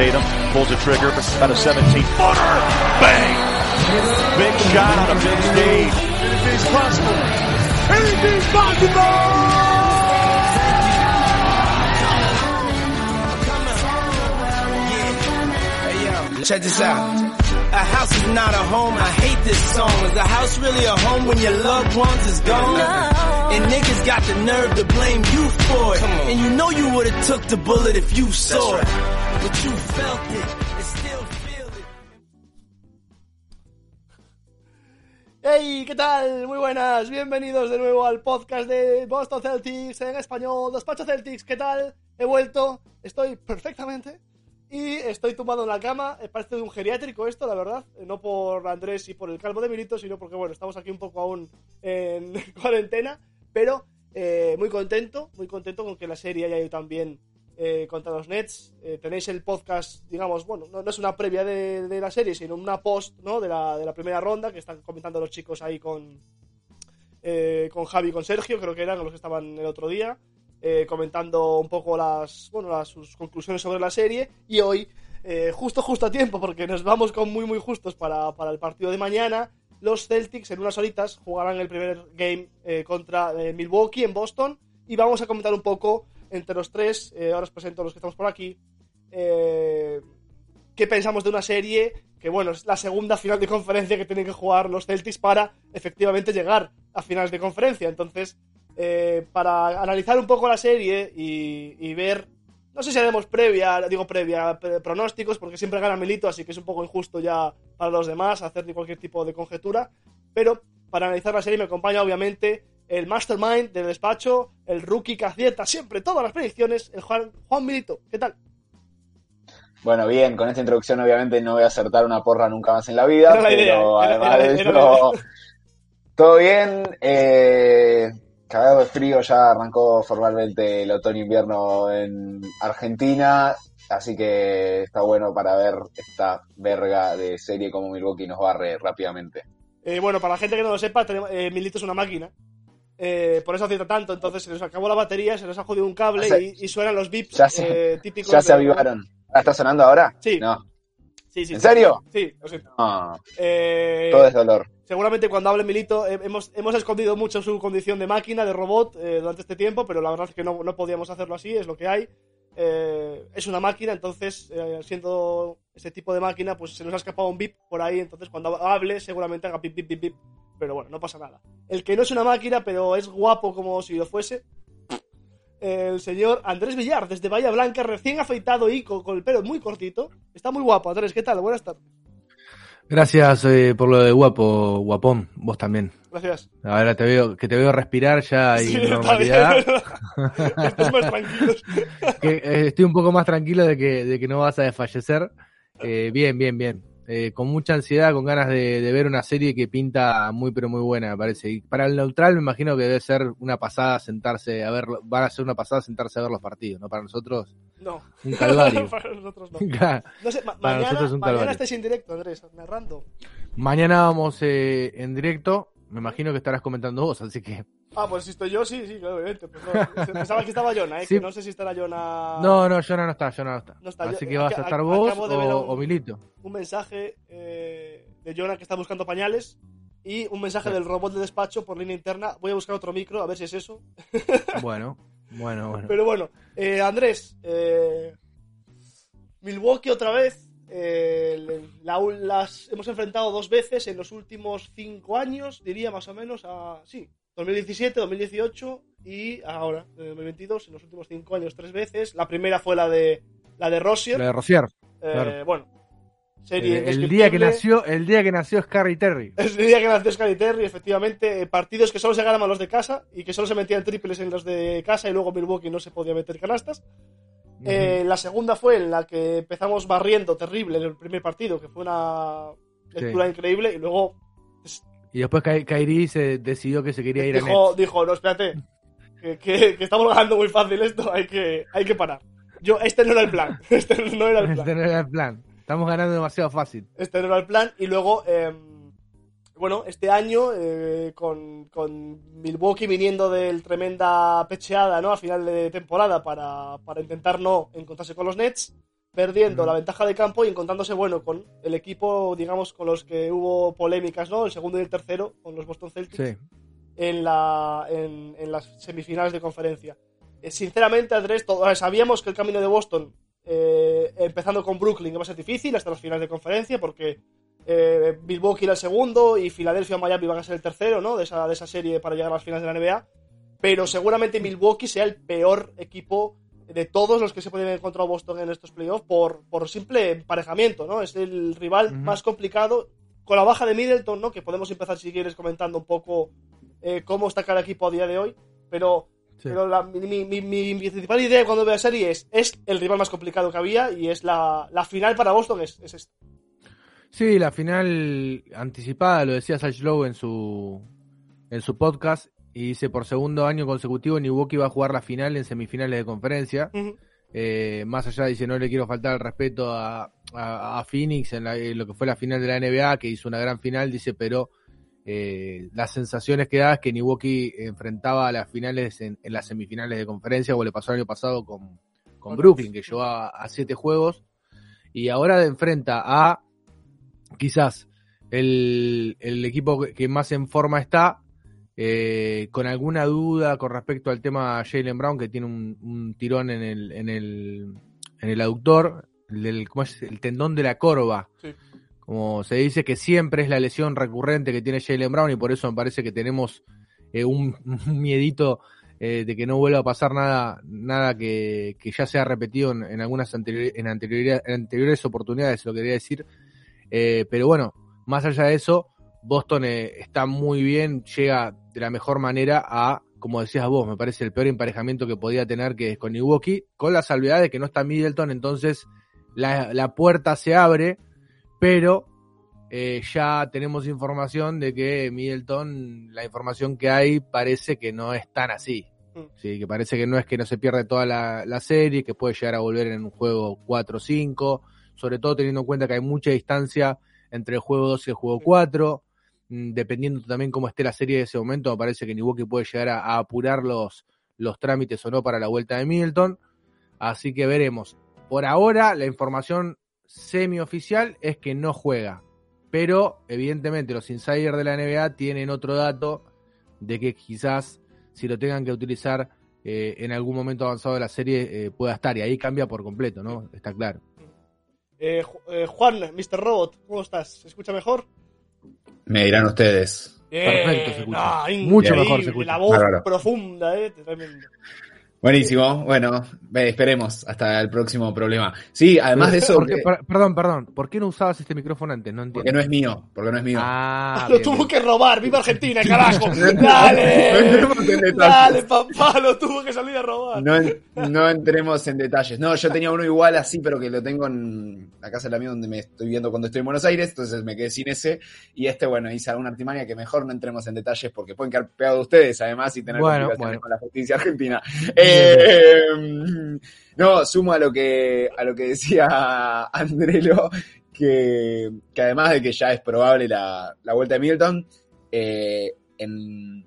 Tatum pulls the trigger about a 17 footer. Bang! Big shot on a big stage. Anything's possible. Anything's possible! Check this out. A house is not a home. I hate this song. Is a house really a home when your loved ones is gone? And niggas got the nerve to blame you for it. And you know you would've took the bullet if you saw it. But Hey, ¿qué tal? Muy buenas. Bienvenidos de nuevo al podcast de Boston Celtics en español. Despacho Celtics, ¿qué tal? He vuelto. Estoy perfectamente. Y estoy tumbado en la cama. Eh, Parece de un geriátrico esto, la verdad. Eh, No por Andrés y por el calvo de Milito, sino porque, bueno, estamos aquí un poco aún en cuarentena. Pero eh, muy contento, muy contento con que la serie haya ido también eh, contra los Nets. Eh, tenéis el podcast, digamos, bueno, no, es una previa de, la serie, sino una post ¿no? de, la, de la primera ronda que están comentando los chicos ahí con, eh, con Javi y con Sergio, creo que eran los que estaban el otro día, comentando un poco las, bueno, sus conclusiones sobre la serie. Y hoy, justo, justo a tiempo, porque nos vamos con muy, muy justos para, para el partido de mañana. Los Celtics en unas horitas jugarán el primer game contra Milwaukee en Boston. Y vamos a comentar un poco entre los tres. eh, ahora os presento a los que estamos por aquí. eh, qué pensamos de una serie que, bueno, es la segunda final de conferencia que tienen que jugar los Celtics para efectivamente llegar a finales de conferencia. Entonces, eh, para analizar un poco la serie y, y ver, no sé si haremos previa, digo previa, pre- pronósticos, porque siempre gana Milito, así que es un poco injusto ya para los demás hacer cualquier tipo de conjetura. Pero para analizar la serie me acompaña, obviamente, el mastermind del despacho, el rookie que acierta siempre todas las predicciones, el Juan, Juan Milito. ¿Qué tal? Bueno, bien, con esta introducción obviamente no voy a acertar una porra nunca más en la vida, Era la idea, pero era- además era- de eso, todo bien. Eh, cagado de frío, ya arrancó formalmente el otoño-invierno en Argentina, así que está bueno para ver esta verga de serie como Milwaukee nos barre rápidamente. Eh, bueno, para la gente que no lo sepa, tenemos- eh, Milito es una máquina. Eh, por eso acierta tanto. Entonces se nos acabó la batería, se nos ha jodido un cable se- y, y suenan los bips Ya se, eh, típicos. ya se avivaron. ¿Ah, ¿Está sonando ahora? Sí. No. Sí, sí, ¿En sí. serio? Sí, lo siento. No, Eh, todo es dolor. Seguramente cuando hable Milito eh, hemos, hemos escondido mucho su condición de máquina, de robot, eh, durante este tiempo, pero la verdad es que no, no podíamos hacerlo así, es lo que hay. Eh, es una máquina, entonces, siendo ese tipo de máquina, pues se nos ha escapado un bip por ahí, entonces cuando hable seguramente haga bip, bip, bip, bip. Pero bueno, no pasa nada. El que no es una máquina, pero es guapo como si lo fuese, el señor Andrés Villar, desde Bahía Blanca, recién afeitado y con, con el pelo muy cortito. Está muy guapo, Andrés, ¿qué tal? Buenas tardes. Gracias eh, por lo de guapo, guapón, vos también. Gracias. Ahora te veo, que te veo respirar ya Sí, está normalidad. Estás más tranquilo. Que, eh, estoy un poco más tranquilo de que, de que no vas a desfallecer. Eh, bien, bien, bien. Eh, con mucha ansiedad, con ganas de, de ver una serie que pinta muy pero muy buena, me parece. Y para el neutral me imagino que debe ser una pasada sentarse a ver, van a ser una pasada sentarse a ver los partidos, ¿no? Para nosotros, No. un calvario. Para nosotros no. Claro. No sé, ma- Para mañana, nosotros es un mañana calvario. estáis en directo, Andrés, narrando. Mañana vamos eh, en directo, me imagino que estarás comentando vos, así que... Ah, pues si estoy yo, sí, sí, claro, obviamente. Pues no, pensaba que estaba Jonah, ¿eh? Sí. Que no sé si estará Jonah... No, no, Jonah no está, Jonah no está. No está, así yo- que vas a estar vos o, un- o Milito. Un mensaje eh, de Jonah que está buscando pañales y un mensaje del robot de despacho por línea interna. Voy a buscar otro micro, a ver si es eso. Bueno, bueno, bueno. Pero bueno, eh, Andrés, eh, Milwaukee otra vez. Eh, la- las hemos enfrentado dos veces en los últimos cinco años, diría más o menos, a, sí, 2017, 2018 y ahora, en 2022, en los últimos cinco años tres veces. La primera fue la de la de Rossier. La de Rocier. Eh, claro. Bueno, serie Eh, el día que nació, el día que nació Scarry Terry. Es el día que nació Scary Terry, efectivamente, eh, partidos que solo se ganaban los de casa y que solo se metían triples en los de casa y luego Milwaukee no se podía meter canastas. Eh, la segunda fue en la que empezamos barriendo terrible en el primer partido, que fue una lectura Sí. increíble y luego Y después Kyrie se decidió que se quería ir a dijo, Nets. dijo, no, espérate, que, que- que estamos ganando muy fácil esto, hay que, hay que parar. Yo, este no era el plan, este no era el plan. Este no era el plan. Estamos ganando demasiado fácil. Este no era el plan. Y luego, eh, bueno, este año, eh, con, con Milwaukee viniendo del tremenda pecheada, ¿no? A final de temporada para, para intentar no encontrarse con los Nets, perdiendo la ventaja de campo y encontrándose, bueno, con el equipo, digamos, con los que hubo polémicas, ¿no? El segundo y el tercero, con los Boston Celtics, Sí. en, la, en, en las semifinales de conferencia. Eh, sinceramente, Andrés, todo- sabíamos que el camino de Boston, eh, empezando con Brooklyn, iba a ser difícil hasta las finales de conferencia, porque eh, Milwaukee era el segundo y Filadelfia o Miami van a ser el tercero, ¿no? De esa, de esa serie para llegar a las finales de la NBA. Pero seguramente Milwaukee sea el peor equipo de todos los que se pueden encontrar Boston en estos playoffs por, por simple emparejamiento, ¿no? Es el rival Ujú. más complicado con la baja de Middleton, ¿no? Que podemos empezar si quieres comentando un poco eh, cómo está cada equipo a día de hoy. Pero, Sí. pero la- mi, mi- mi- mi principal idea cuando veo la serie es, es el rival más complicado que había y es la, la final para Boston es, es esta. Sí, la final anticipada, lo decía Sal Lowe en su, en su podcast, y dice por segundo año consecutivo Milwaukee va a jugar la final en semifinales de conferencia. Eh, más allá dice no le quiero faltar el respeto a, a- a Phoenix en, la- en lo que fue la final de la NBA, que hizo una gran final, dice, pero eh, las sensaciones que da es que Milwaukee enfrentaba a las finales en, en las semifinales de conferencia, como le pasó el año pasado con, con Brooklyn, que llegó a, a siete juegos, y ahora enfrenta a quizás el, el equipo que- más en forma está, eh, con alguna duda con respecto al tema Jalen Brown, que tiene un, un tirón en el, en el, en el aductor, el, del- ¿cómo es? el tendón de la corva. Sí. Como se dice que siempre es la lesión recurrente que tiene Jalen Brown y por eso me parece que tenemos eh, un, un miedito eh, de que no vuelva a pasar nada, nada que, que ya se ha repetido en, en algunas en, en anteriores oportunidades, lo quería decir. Eh, pero bueno, más allá de eso, Boston eh, está muy bien, llega de la mejor manera a, como decías vos, me parece el peor emparejamiento que podía tener, que es con Milwaukee, con la salvedad de que no está Middleton, entonces la, la puerta se abre, pero eh, ya tenemos información de que Middleton, la información que hay parece que no es tan así. Mm. Sí, que parece que no es que no se pierde toda la, la serie, que puede llegar a volver en un juego 4-5, sobre todo teniendo en cuenta que hay mucha distancia entre el juego 2 y el juego 4, mm, dependiendo también cómo esté la serie de ese momento, me parece que Milwaukee puede llegar a, a apurar los, los trámites o no para la vuelta de Middleton, así que veremos. Por ahora, la información semioficial es que no juega, pero evidentemente los insiders de la NBA tienen otro dato de que quizás si lo tengan que utilizar eh, en algún momento avanzado de la serie eh, pueda estar y ahí cambia por completo, ¿no? Está claro. Eh, eh, Juan, Mr. Robot, ¿cómo estás? ¿Se escucha mejor? Me dirán ustedes. Perfecto, se escucha. Ah, Mucho increíble, mejor se escucha. La voz profunda, eh, tremendo. Buenísimo, bueno, esperemos hasta el próximo problema. Sí, además de eso, ¿Por qué- eh, per- perdón, perdón. ¿Por qué no usabas este micrófono antes? No entiendo. porque no es mío, porque no es mío. Ah, lo bien, tuvo bien. que robar. ¡Viva Argentina, carajo! ¡Dale! ¡Dale, papá! Lo tuvo que salir a robar. No, en- no entremos en detalles. No, yo tenía uno igual así, pero que lo tengo en la casa de la mía donde me estoy viendo cuando estoy en Buenos Aires, entonces me quedé sin ese. Y este, bueno, hice alguna artimaña que mejor no entremos en detalles porque pueden quedar pegados ustedes, además, y tener Bueno, complicaciones bueno. con la justicia argentina. Eh, no, sumo a lo que, a lo que decía Andrelo, que, que además de que ya es probable la, la vuelta de Milton, eh, en,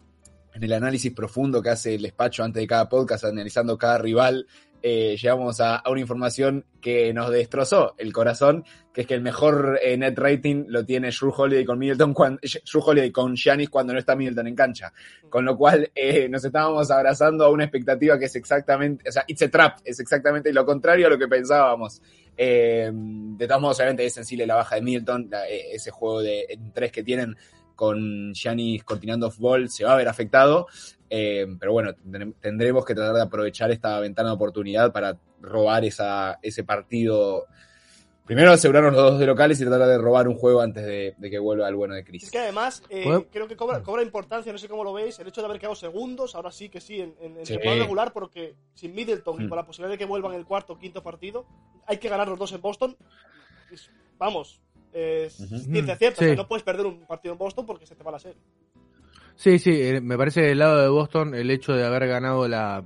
en el análisis profundo que hace el despacho antes de cada podcast, analizando cada rival, eh, llegamos a, a una información que nos destrozó el corazón, que es que el mejor eh, net rating lo tiene Drew Holiday con Middleton, cuando, Drew Holiday con cuando no está Middleton en cancha. Con lo cual eh, nos estábamos abrazando a una expectativa que es exactamente, o sea, it's a trap, es exactamente lo contrario a lo que pensábamos. Eh, de todos modos, obviamente es sensible la baja de Middleton, eh, ese juego de en tres que tienen con Giannis continuando off-ball se va a ver afectado. Eh, pero bueno, tendrem- tendremos que tratar de aprovechar esta ventana de oportunidad para robar esa, ese partido. Primero asegurarnos los dos de locales y tratar de robar un juego antes de, de que vuelva el bueno de Es Chris. que además, eh, creo que cobra, cobra importancia, no sé cómo lo veis, el hecho de haber quedado segundos, ahora sí que sí, en, en, en Sí. temporada regular, porque sin Middleton y Mm. con la posibilidad de que vuelvan el cuarto o quinto partido, hay que ganar los dos en Boston. Es- vamos, es ciencia cierta, o Sí. sea, no puedes perder un partido en Boston porque se te va la serie. Sí, sí, eh, me parece que del lado de Boston el hecho de haber ganado la,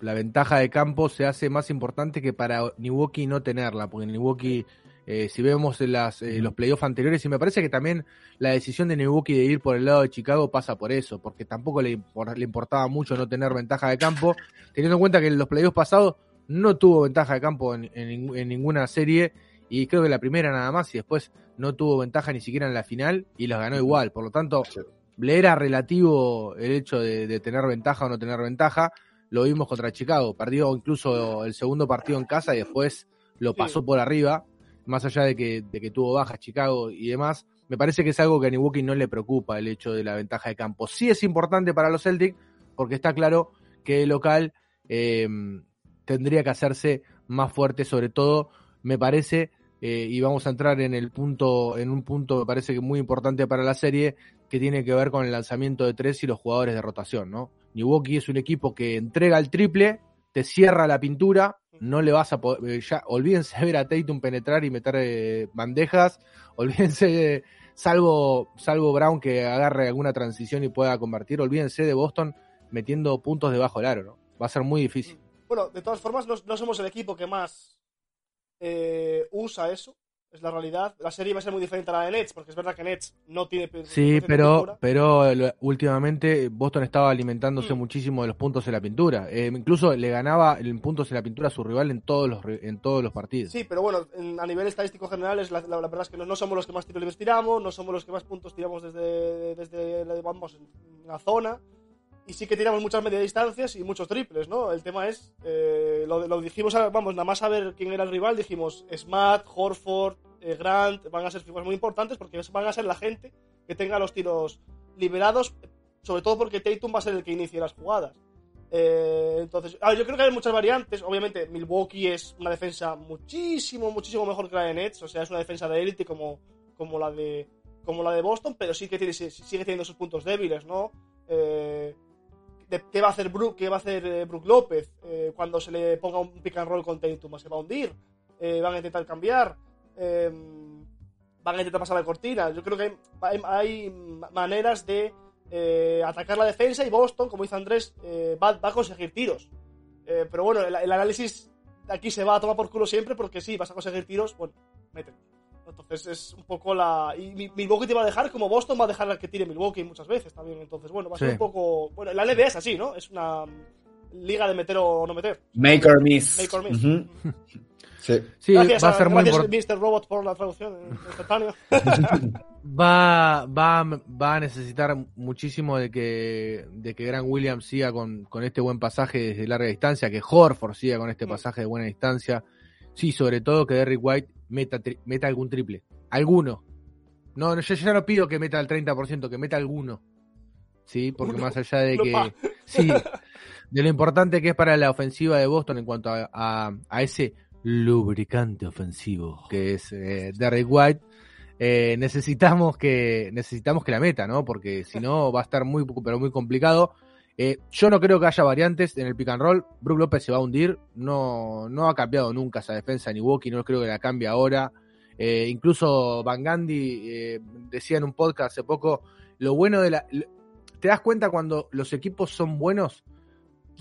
la ventaja de campo se hace más importante que para Milwaukee no tenerla, porque Milwaukee, eh, si vemos las, eh, los playoffs anteriores, y me parece que también la decisión de Milwaukee de ir por el lado de Chicago pasa por eso, porque tampoco le, impor- le importaba mucho no tener ventaja de campo, teniendo en cuenta que en los playoffs pasados no tuvo ventaja de campo en, en ning- en ninguna serie, y creo que la primera nada más, y después no tuvo ventaja ni siquiera en la final, y las ganó igual, por lo tanto le era relativo el hecho de, de tener ventaja o no tener ventaja. Lo vimos contra Chicago. Perdió incluso el segundo partido en casa y después lo pasó por arriba. Más allá de que, de que tuvo bajas Chicago y demás. Me parece que es algo que a Milwaukee no le preocupa el hecho de la ventaja de campo. Sí es importante para los Celtics porque está claro que el local eh, tendría que hacerse más fuerte, sobre todo, me parece, eh, y vamos a entrar en el punto, en un punto me parece que muy importante para la serie, que tiene que ver con el lanzamiento de tres y los jugadores de rotación, ¿no? Milwaukee es un equipo que entrega el triple, te cierra la pintura, no le vas a poder, eh, olvídense de ver a Tatum penetrar y meter eh, bandejas, olvídense de, salvo, salvo Brown que agarre alguna transición y pueda convertir, olvídense de Boston metiendo puntos debajo del aro, ¿no? Va a ser muy difícil. Bueno, de todas formas, no, no somos el equipo que más eh, usa eso, es la realidad. La serie va a ser muy diferente a la de Nets, porque es verdad que Nets no tiene... Sí, pero, pero últimamente Boston estaba alimentándose Mm. muchísimo de los puntos en la pintura. Eh, incluso le ganaba en puntos en la pintura a su rival en todos los, en todos los partidos. Sí, pero bueno, en- a nivel estadístico general, es la, la- la verdad es que no, no somos los que más tiros libres tiramos, no somos los que más puntos tiramos desde, desde vamos, en la zona. Y sí que tiramos muchas media distancias y muchos triples, ¿no? El tema es, eh, lo, lo dijimos, vamos, nada más a ver quién era el rival, dijimos Smart, Horford, eh, Grant, van a ser figuras muy importantes porque van a ser la gente que tenga los tiros liberados, sobre todo porque Tatum va a ser el que inicie las jugadas. Eh, entonces, a ver, yo creo que hay muchas variantes. Obviamente, Milwaukee es una defensa muchísimo, muchísimo mejor que la de Nets. O sea, es una defensa de élite como, como la de como la de Boston, pero sí que tiene, sigue teniendo sus puntos débiles, ¿no? De- ¿Qué va a hacer Brook, qué va a hacer eh, Brook López eh, cuando se le ponga un pick and roll con Tatum? ¿Se va a hundir? Eh, ¿Van a intentar cambiar? ¿Van a intentar pasar la cortina? Yo creo que hay, maneras de atacar la defensa y Boston, como dice Andrés, va, a conseguir tiros. Pero bueno, el, el análisis aquí se va a tomar por culo siempre porque sí, vas a conseguir tiros, bueno, mete. Entonces es un poco la... Y Mi- Milwaukee te va a dejar como Boston va a dejar a que tire Milwaukee muchas veces también. Entonces, bueno, va a ser Sí. un poco... Bueno, la NBA es así, ¿no? Es una liga de meter o no meter. Make or miss. Make or miss. Ujú. Sí. Sí, gracias va a ser muy gracias, importante. Mr. Robot, por la traducción eh, instantánea. Va, va, va a necesitar muchísimo de que, de que Grant Williams siga con, con este buen pasaje desde larga distancia, que Horford siga con este pasaje de buena distancia. Sí, sobre todo que Derrick White meta, tri- meta algún triple. Alguno. No, no, yo ya no pido que meta el 30%, que meta alguno. Sí, porque Uno. más allá de que. Sí. de lo importante que es para la ofensiva de Boston en cuanto a, a- a ese lubricante ofensivo que es eh, Derrick White. eh, necesitamos que necesitamos que la meta, ¿no? Porque si no va a estar muy pero muy complicado. Eh, yo no creo que haya variantes en el pick and roll. Brook López se va a hundir. No, no ha cambiado nunca esa defensa ni Woki. No creo que la cambie ahora. Eh, incluso Van Gandhi eh, decía en un podcast hace poco lo bueno de la. ¿Te das cuenta cuando los equipos son buenos?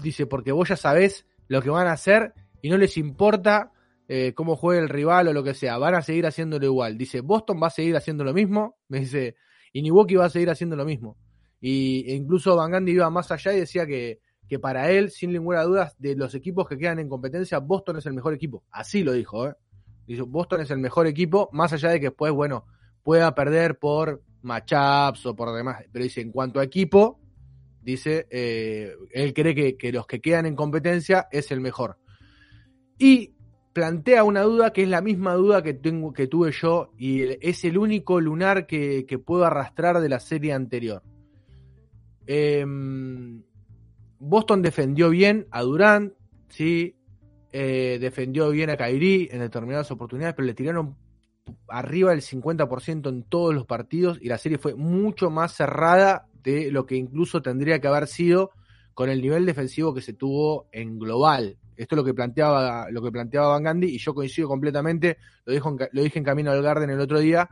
Dice, porque vos ya sabés lo que van a hacer y no les importa eh, cómo juegue el rival o lo que sea. Van a seguir haciéndolo igual. Dice, Boston va a seguir haciendo lo mismo. Me dice, y Milwaukee va a seguir haciendo lo mismo. Y incluso Van Gandhi iba más allá y decía que, que para él, sin ninguna duda, de los equipos que quedan en competencia, Boston es el mejor equipo. Así lo dijo, ¿eh? Dijo, Boston es el mejor equipo, más allá de que después, bueno, pueda perder por matchups o por demás. Pero dice, en cuanto a equipo, dice, eh, él cree que, que los que quedan en competencia es el mejor. Y plantea una duda que es la misma duda que, tengo, que tuve yo y es el único lunar que, que puedo arrastrar de la serie anterior. Em, Boston defendió bien a Durant, sí, eh, defendió bien a Kyrie en determinadas oportunidades, pero le tiraron arriba del 50% en todos los partidos y la serie fue mucho más cerrada de lo que incluso tendría que haber sido con el nivel defensivo que se tuvo en global. Esto es lo que planteaba, lo que planteaba Van Gandhi y yo coincido completamente, lo, dijo en lo dije en Camino al Garden el otro día.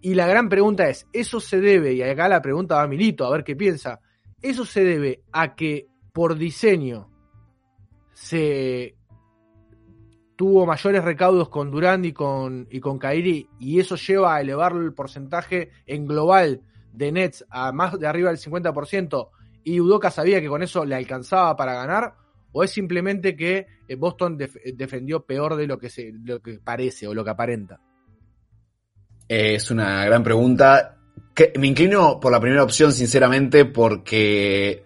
Y la gran pregunta es, ¿eso se debe? Y acá la pregunta va a Milito, a ver qué piensa. ¿Eso se debe a que por diseño se tuvo mayores recaudos con Durant y con, y con Kairi y eso lleva a elevar el porcentaje en global de Nets a más de arriba del 50% y Udoka sabía que con eso le alcanzaba para ganar o es simplemente que eh, Boston def- defendió peor de lo que, se, lo que parece o lo que aparenta? Es una gran pregunta. Que me inclino por la primera opción, sinceramente, porque.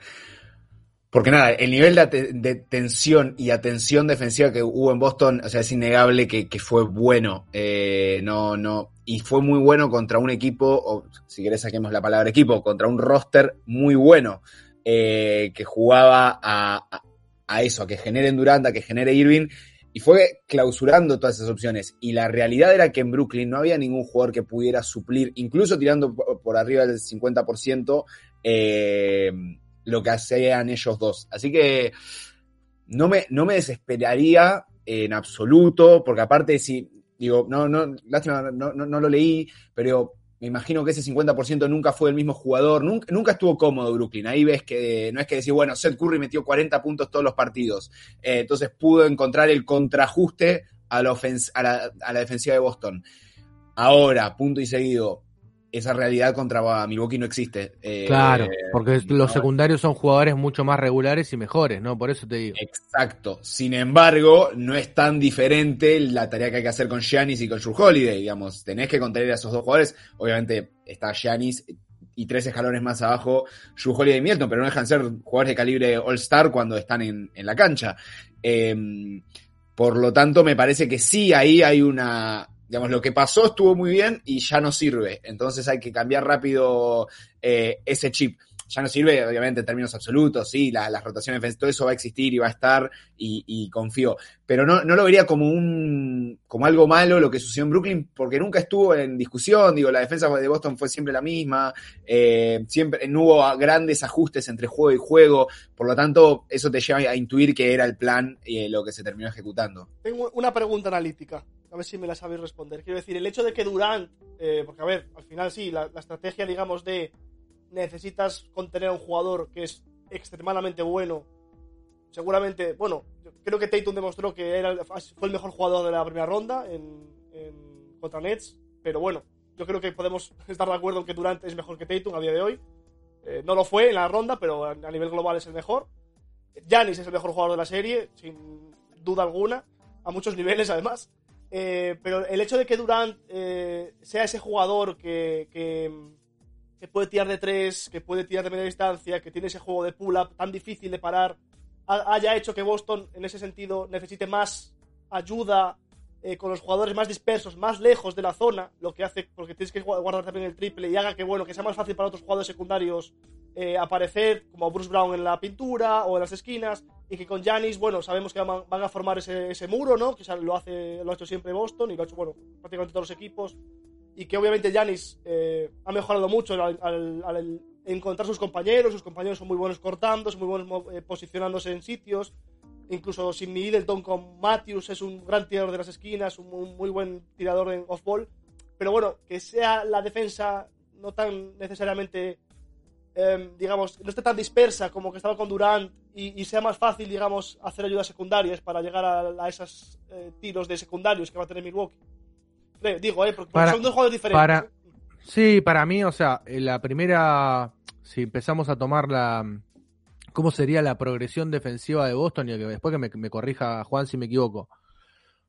Porque nada, el nivel de, tensión y atención defensiva que hubo en Boston, o sea, es innegable que, fue bueno. Eh, no, no. Y fue muy bueno contra un equipo, o si querés saquemos la palabra equipo, contra un roster muy bueno. eh, que jugaba a eso, a que generen Durant, a que genere Irving, y fue clausurando todas esas opciones. Y la realidad era que en Brooklyn no había ningún jugador que pudiera suplir, incluso tirando por arriba del 50%, eh, lo que hacían ellos dos. Así que no me, no me desesperaría en absoluto, porque aparte si, digo, no, no, lástima, no, no, no lo leí, pero me imagino que ese 50% nunca fue el mismo jugador, nunca, estuvo cómodo Brooklyn. Ahí ves que no es que decir, bueno, Seth Curry metió 40 puntos todos los partidos, eh, entonces pudo encontrar el contraajuste a la defensiva de Boston. Ahora, punto y seguido, esa realidad contra Milwaukee no existe. Eh, Claro, porque no, los secundarios son jugadores mucho más regulares y mejores, ¿no? Por eso te digo. Exacto. Sin embargo, no es tan diferente la tarea que hay que hacer con Giannis y con Drew Holiday, digamos. Tenés que contener a esos dos jugadores. Obviamente está Giannis y tres escalones más abajo Drew Holiday y Milton, pero no dejan ser jugadores de calibre All-Star cuando están en, en la cancha. Eh, por lo tanto, me parece que sí, ahí hay una... Digamos, lo que pasó estuvo muy bien y ya no sirve. Entonces hay que cambiar rápido eh, ese chip ya no sirve, obviamente, en términos absolutos, sí, la- las rotaciones todo eso va a existir y va a estar, y, confío. Pero no, no lo vería como un como algo malo lo que sucedió en Brooklyn, porque nunca estuvo en discusión, digo, la defensa de Boston fue siempre la misma, eh, siempre no hubo grandes ajustes entre juego y juego, por lo tanto, eso te lleva a intuir que era el plan y lo que se terminó ejecutando. Tengo una pregunta analítica, a ver si me la sabéis responder. Quiero decir, el hecho de que Durant, eh, porque a ver, al final sí, la, la estrategia, digamos, de necesitas contener a un jugador que es extremadamente bueno, seguramente, bueno, yo creo que Tatum demostró que era, fue el mejor jugador de la primera ronda en, en- contra Nets, pero bueno, yo creo que podemos estar de acuerdo en que Durant es mejor que Tatum a día de hoy. Eh, no lo fue en la ronda, pero a, nivel global es el mejor. Giannis es el mejor jugador de la serie, sin duda alguna, a muchos niveles además. Eh, pero el hecho de que Durant eh, sea ese jugador que, que, que puede tirar de tres, que puede tirar de media distancia, que tiene ese juego de pull-up tan difícil de parar, ha- haya hecho que Boston en ese sentido necesite más ayuda eh, con los jugadores más dispersos, más lejos de la zona, lo que hace porque tienes que gu- guardar también el triple y haga que bueno que sea más fácil para otros jugadores secundarios eh, aparecer como Bruce Brown en la pintura o en las esquinas y que con Giannis, bueno, sabemos que van, a formar ese, ese muro, ¿no? Que lo, hace, lo ha hecho siempre Boston y lo ha hecho, bueno, prácticamente todos los equipos y que obviamente Giannis eh, ha mejorado mucho al, al- al encontrar sus compañeros, sus compañeros son muy buenos cortando, son muy buenos eh, posicionándose en sitios, incluso sin Middleton con Matthews es un gran tirador de las esquinas, un, un muy buen tirador en off-ball, pero bueno, que sea la defensa no tan necesariamente, em, digamos, no esté tan dispersa como que estaba con Durant y, y sea más fácil, digamos, hacer ayudas secundarias para llegar a, a esos eh, tiros de secundarios que va a tener Milwaukee. Creo, digo, eh, porque Para- son dos juegos diferentes. Para, sí, para mí, o sea, la primera, si empezamos a tomar la, cómo sería la progresión defensiva de Boston y después que me, corrija Juan si me equivoco.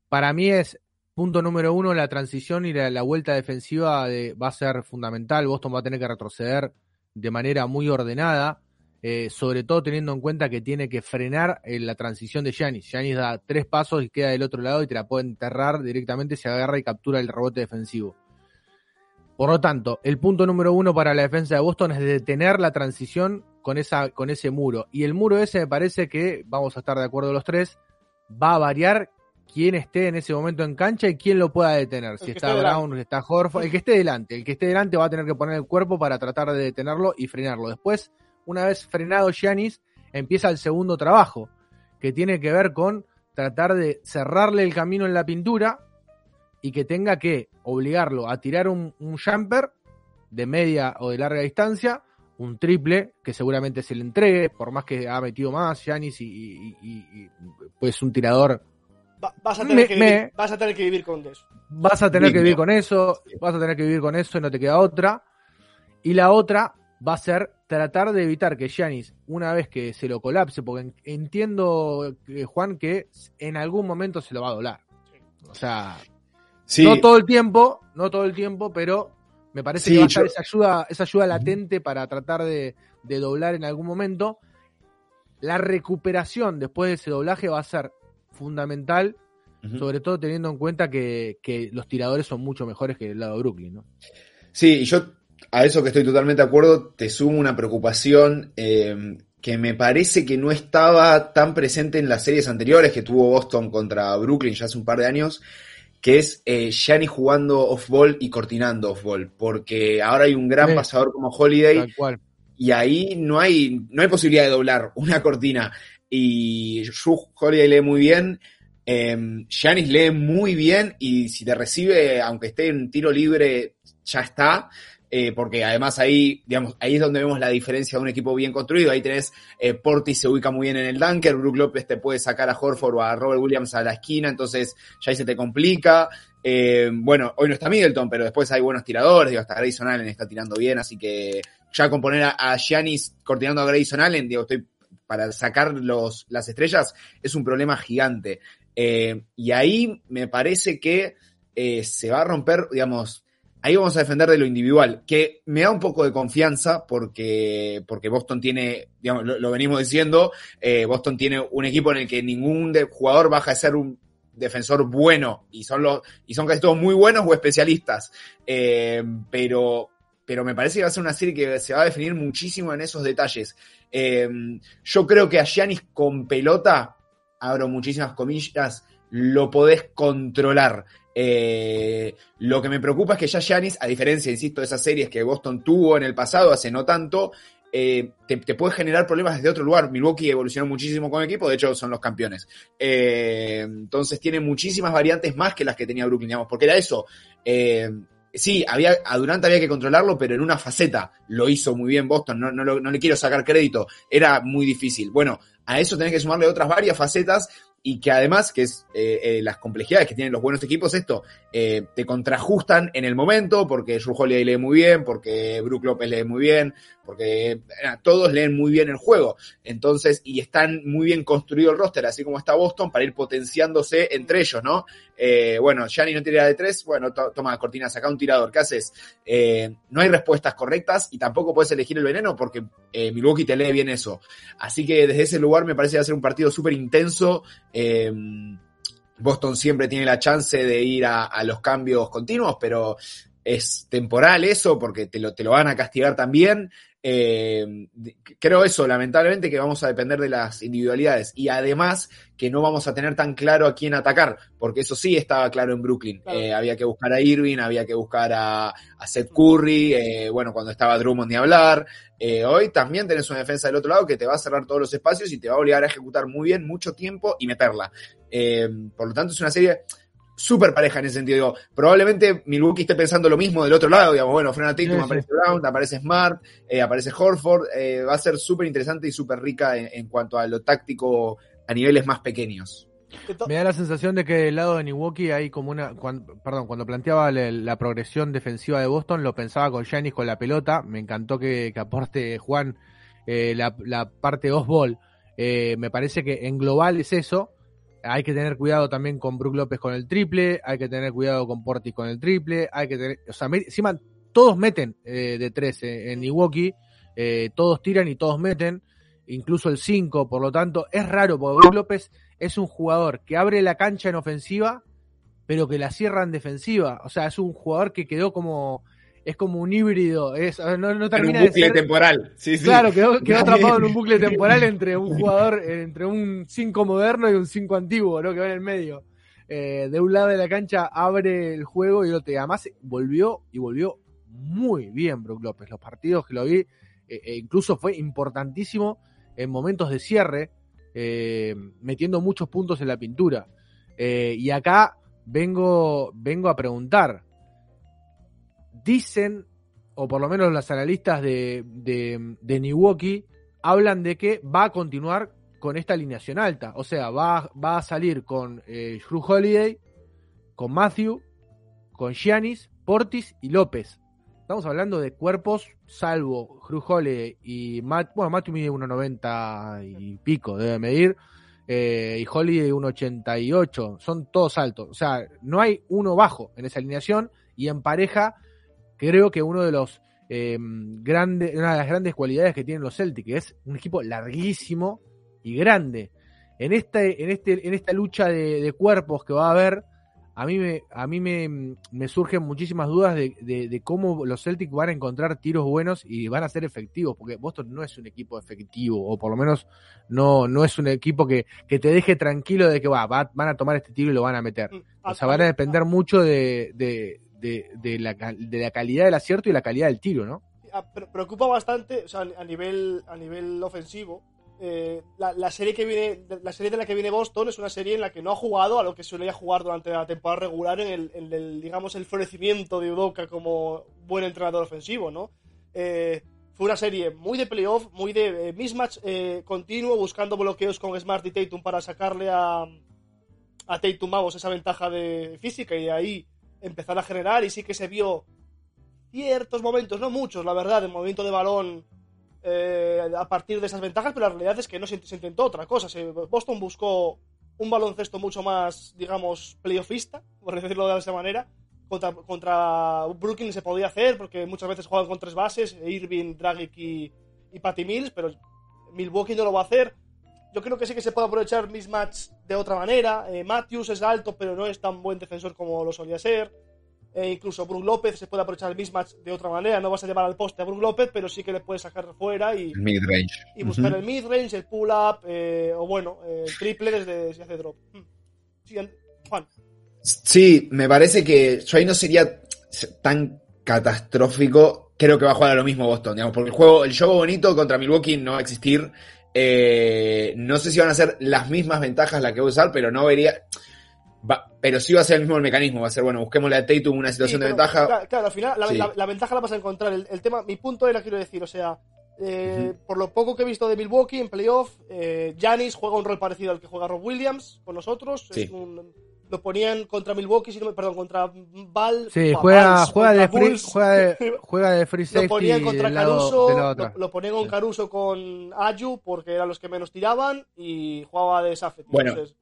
Para mí es punto número uno la transición y la, vuelta defensiva de, va a ser fundamental. Boston va a tener que retroceder de manera muy ordenada, eh, sobre todo teniendo en cuenta que tiene que frenar eh, la transición de Giannis. Giannis da tres pasos y queda del otro lado y te la puede enterrar directamente, se agarra y captura el rebote defensivo. Por lo tanto, el punto número uno para la defensa de Boston es detener la transición con, esa, con ese muro. Y el muro ese me parece que, vamos a estar de acuerdo los tres, va a variar quién esté en ese momento en cancha y quién lo pueda detener. Si está Brown, si está Horford, el que esté delante. El que esté delante va a tener que poner el cuerpo para tratar de detenerlo y frenarlo. Después, una vez frenado Giannis, empieza el segundo trabajo, que tiene que ver con tratar de cerrarle el camino en la pintura y que tenga que obligarlo a tirar un, un jumper de media o de larga distancia, un triple que seguramente se le entregue, por más que ha metido más Giannis y, y- y- y, pues un tirador. Va- vas, a tener Me- que me- vivir, vas a tener que vivir con eso. Vas a tener que vivir con eso, vas a tener que vivir con eso y no te queda otra. Y la otra va a ser tratar de evitar que Giannis, una vez que se lo colapse, porque en- entiendo, eh, Juan, que en algún momento se lo va a doblar. O sea, Sí, no todo el tiempo, no todo el tiempo, pero me parece Sí, que va a yo- estar esa ayuda, esa ayuda latente para tratar de, de doblar en algún momento. La recuperación después de ese doblaje va a ser fundamental, sobre todo teniendo en cuenta que, que los tiradores son mucho mejores que el lado de Brooklyn, ¿no? Sí, y yo a eso que estoy totalmente de acuerdo, te sumo una preocupación eh, que me parece que no estaba tan presente en las series anteriores que tuvo Boston contra Brooklyn ya hace un par de años, que es eh, Giannis jugando off-ball y cortinando off-ball, porque ahora hay un gran Sí. pasador como Holiday y ahí no hay, no hay posibilidad de doblar una cortina. Y Drew Holiday lee muy bien, eh, Giannis lee muy bien y si te recibe, aunque esté en tiro libre, ya está. Eh, porque además ahí, digamos, ahí es donde vemos la diferencia de un equipo bien construido. Ahí tenés, eh, Portis se ubica muy bien en el dunker, Brook López te puede sacar a Horford o a Robert Williams a la esquina, entonces ya ahí se te complica. Eh, bueno, hoy no está Middleton, pero después hay buenos tiradores, digo, hasta Grayson Allen está tirando bien, así que ya con poner a, Giannis cortinando a Grayson Allen, digo, estoy para sacar los, las estrellas es un problema gigante. Eh, y ahí me parece que eh, se va a romper, digamos, ahí vamos a defender de lo individual, que me da un poco de confianza porque, porque Boston tiene, digamos, lo, venimos diciendo, eh, Boston tiene un equipo en el que ningún jugador baja de ser un defensor bueno y son los y son casi todos muy buenos o especialistas. Eh, pero pero me parece que va a ser una serie que se va a definir muchísimo en esos detalles. Eh, yo creo que a Giannis con pelota abro muchísimas comillas lo podés controlar eh, lo que me preocupa es que ya Giannis, a diferencia, insisto, de esas series que Boston tuvo en el pasado, hace no tanto, eh, te, te puede generar problemas desde otro lugar. Milwaukee evolucionó muchísimo con el equipo, de hecho son los campeones. Eh, entonces tiene muchísimas variantes más que las que tenía Brooklyn, digamos, porque era eso. Sí, había, a Durant había que controlarlo, pero en una faceta lo hizo muy bien Boston, no, no, no le quiero sacar crédito, era muy difícil. Bueno, a eso tenés que sumarle otras varias facetas y que además, que es eh, eh, las complejidades que tienen los buenos equipos, esto eh, te contrajustan en el momento, porque Drew Holiday lee muy bien, porque Brook López lee muy bien, porque eh, todos leen muy bien el juego. Entonces, y están muy bien construido el roster, así como está Boston, para ir potenciándose entre ellos, ¿no? Eh, bueno, Gianni no tira de tres, bueno, to- toma cortina, saca un tirador, ¿qué haces? Eh, no hay respuestas correctas y tampoco puedes elegir el veneno porque Milwaukee te lee bien eso. Así que desde ese lugar me parece que va a ser un partido súper intenso. Boston siempre tiene la chance de ir a, a los cambios continuos, pero es temporal eso, porque te lo, te lo van a castigar también. Eh, creo eso, lamentablemente, que vamos a depender de las individualidades y además que no vamos a tener tan claro a quién atacar, porque eso sí estaba claro en Brooklyn. Claro. Eh, había que buscar a Irving, había que buscar a, a Seth Curry, eh, bueno, cuando estaba Drummond ni hablar. Eh, hoy también tenés una defensa del otro lado que te va a cerrar todos los espacios y te va a obligar a ejecutar muy bien mucho tiempo y meterla. Por lo tanto, es una serie súper pareja en ese sentido. Digo, probablemente Milwaukee esté pensando lo mismo del otro lado, digamos, bueno, frena Tatum, Sí, sí. aparece Brown, aparece Smart, eh, aparece Horford, eh, va a ser súper interesante y súper rica en, en cuanto a lo táctico a niveles más pequeños. Me da la sensación de que del lado de Milwaukee hay como una. cuan- perdón, cuando planteaba la, la progresión defensiva de Boston, lo pensaba con Giannis con la pelota. Me encantó que, que aporte Juan eh, la, la parte off-ball. Eh, me parece que en global es eso. Hay que tener cuidado también con Brook López con el triple. Hay que tener cuidado con Portis con el triple. Hay que tener. O sea, encima todos meten eh, de 13 en Milwaukee. eh, todos tiran y todos meten. Incluso el 5. Por lo tanto, es raro porque Brook López es un jugador que abre la cancha en ofensiva, pero que la cierra en defensiva. O sea, es un jugador que quedó como. Es como un híbrido. Es, no, no En un termina de bucle ser- temporal. Sí, sí. Claro, quedó, quedó atrapado en un bucle temporal entre un jugador, entre un 5 moderno y un 5 antiguo, ¿no? Que va en el medio. Eh, de un lado de la cancha abre el juego y otro. Además volvió y volvió muy bien Brook López. Los partidos que lo vi, eh, eh, incluso fue importantísimo en momentos de cierre, eh, metiendo muchos puntos en la pintura. Eh, y acá vengo, vengo a preguntar. Dicen, o por lo menos los analistas de, de, de Milwaukee, hablan de que va a continuar con esta alineación alta. O sea, va, va a salir con eh, Drew Holiday, con Matthew, con Giannis, Portis y López. Estamos hablando de cuerpos, salvo Drew Holiday y Matt, bueno, Matthew mide 1.90 y pico, debe medir, eh, y Holiday 1.88, son todos altos. O sea, no hay uno bajo en esa alineación y en pareja creo que uno de los eh, grandes, una de las grandes cualidades que tienen los Celtics que es un equipo larguísimo y grande. En este, en este, en esta lucha de, de cuerpos que va a haber, a mí me, a mí me, me surgen muchísimas dudas de, de- de cómo los Celtics van a encontrar tiros buenos y van a ser efectivos, porque Boston no es un equipo efectivo, o por lo menos no, no es un equipo que, que te deje tranquilo de que va, va- van a tomar este tiro y lo van a meter. O sea, van a depender mucho de, de, la, de la calidad del acierto y la calidad del tiro, ¿no? Ah, pre- preocupa bastante, o sea, a nivel, a nivel ofensivo. eh, la, serie que viene, la serie de la que viene Boston es una serie en la que no ha jugado a lo que solía jugar durante la temporada regular en el, digamos, el florecimiento de Udoka como buen entrenador ofensivo, ¿no? Eh, fue una serie muy de playoff, muy de eh, mismatch continuo, buscando bloqueos con Smart y Tatum para sacarle a, a Tatum esa ventaja de física y de ahí empezar a generar y sí que se vio ciertos momentos, no muchos, la verdad, de movimiento de balón eh, a partir de esas ventajas, pero la realidad es que no se, intentó otra cosa. Boston buscó un baloncesto mucho más, digamos, playoffista, por decirlo de esa manera. Contra, contra Brooklyn se podía hacer, porque muchas veces juegan con tres bases, Irving, Dragic y Patty Mills, pero Milwaukee no lo va a hacer. Yo creo que sí que se puede aprovechar mismatch de otra manera. Eh, Matthews es alto, pero no es tan buen defensor como lo solía ser. Eh, incluso Brook López se puede aprovechar el mismatch de otra manera. No vas a llevar al poste a Brook López, pero sí que le puedes sacar fuera y, El mid-range. y buscar el mid-range, el pull-up, eh, o bueno, eh, el triple desde si hace drop. Hmm. Sí, an- Juan. Sí, me parece que ahí no sería tan catastrófico. Creo que va a jugar a lo mismo Boston, digamos, porque el juego, el juego bonito contra Milwaukee no va a existir. Eh, no sé si van a ser las mismas ventajas las que va a usar, pero no vería. va- pero sí va a ser el mismo el mecanismo. Va a ser, bueno, busquémosle a Tatum una situación Sí, de ventaja. Claro, claro, al final la, Sí. la- la ventaja la vas a encontrar. El, el tema, mi punto era, quiero decir, o sea, eh, por lo poco que he visto de Milwaukee en playoff, eh, Giannis juega un rol parecido al que juega Rob Williams con nosotros. Sí. Es un- lo ponían contra Milwaukee, si no me- perdón, contra Val. Sí, juega, juega, de free, Bulls. juega, de, juega de free Lo safety ponían contra lado, Caruso, lo, lo ponían con Caruso con Ayu porque eran los que menos tiraban y jugaba de Safety. Bueno, Entonces,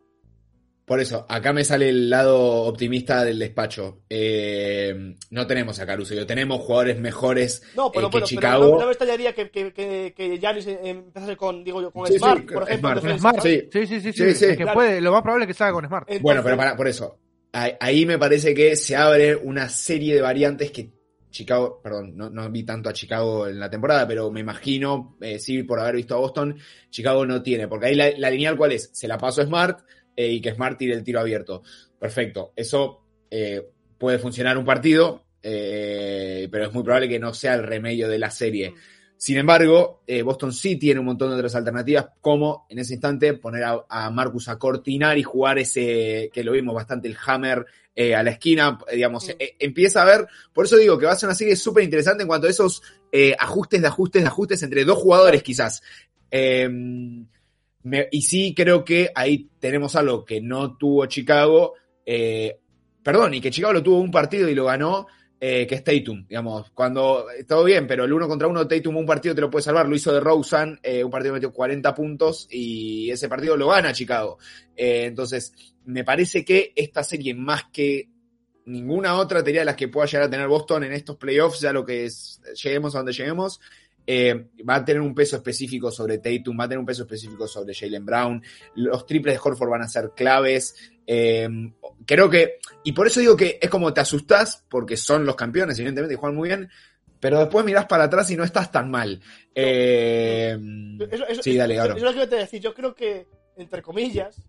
Por eso, acá me sale el lado optimista del despacho. Eh, no tenemos a Caruso, yo tenemos jugadores mejores no, pero eh, que pero Chicago. no, no me extrañaría que, que, que, que Giannis eh, empezase con, digo yo, con Sí, Smart, sí, por ejemplo. Smart. Smart, sí, sí, sí, sí, Sí, que puede, lo más probable es que salga con Smart. Entonces- Bueno, pero para, por eso. ahí, ahí me parece que se abre una serie de variantes que Chicago, perdón, no, no vi tanto a Chicago en la temporada, pero me imagino, eh, sí, por haber visto a Boston, Chicago no tiene, porque ahí la, la lineal cuál es, se la paso a Smart eh, y que Smart tire el tiro abierto. Perfecto, eso eh, puede funcionar un partido, eh, pero es muy probable que no sea el remedio de la serie. Sin embargo, Boston sí tiene un montón de otras alternativas, como en ese instante poner a, a Marcus a cortinar y jugar ese, que lo vimos bastante, el hammer eh, a la esquina, digamos, eh, empieza a ver, por eso digo que va a ser una serie súper interesante en cuanto a esos eh, ajustes de ajustes de ajustes entre dos jugadores quizás. Me- y sí creo que ahí tenemos algo que no tuvo Chicago, eh, perdón, y que Chicago lo tuvo un partido y lo ganó, eh, que es Tatum, digamos, cuando todo bien, pero el uno contra uno Tatum un partido te lo puede salvar, lo hizo de Rosen, eh, un partido metió 40 puntos y ese partido lo gana Chicago. Entonces, me parece que esta serie más que ninguna otra tenía las que pueda llegar a tener Boston en estos playoffs, ya lo que es, lleguemos a donde lleguemos, eh, va a tener un peso específico sobre Tatum, va a tener un peso específico sobre Jalen Brown, los triples de Horford van a ser claves, eh, creo que, y por eso digo que es como te asustás, porque son los campeones, evidentemente, y juegan muy bien, pero después mirás para atrás y no estás tan mal. Eh, Eso- eso- sí, dale, Garo. eso es lo que te voy a decir. Yo creo que, entre comillas,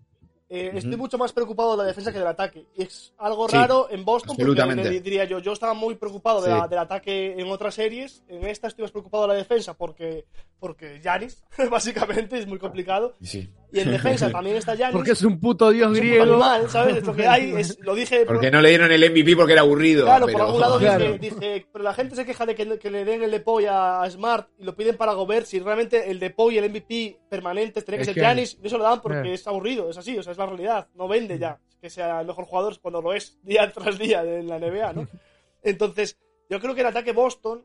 eh, estoy Ujú. mucho más preocupado de la defensa que del ataque. Y es algo Sí, raro en Boston, porque diría yo, yo estaba muy preocupado de Sí. la- del ataque en otras series. En esta estoy más preocupado de la defensa porque porque Giannis, básicamente, es muy complicado. Sí. Y en defensa también está Giannis. Porque es un puto dios es griego. animal, ¿sabes? Es lo que hay, es- lo dije... por- Porque no le dieron el MVP porque era aburrido. Claro, pero- por algún lado dije, Claro. dije, pero la gente se queja de que, que le den el Depoy a, a Smart y lo piden para Gobert. Si realmente el Depoy y el MVP permanentes tiene que Es ser. Giannis, no se lo dan porque Eh. es aburrido, es así, o sea, es la realidad. No vende ya que sea el mejor jugador cuando lo es día tras día en la NBA, ¿no? Entonces, yo creo que el ataque Boston,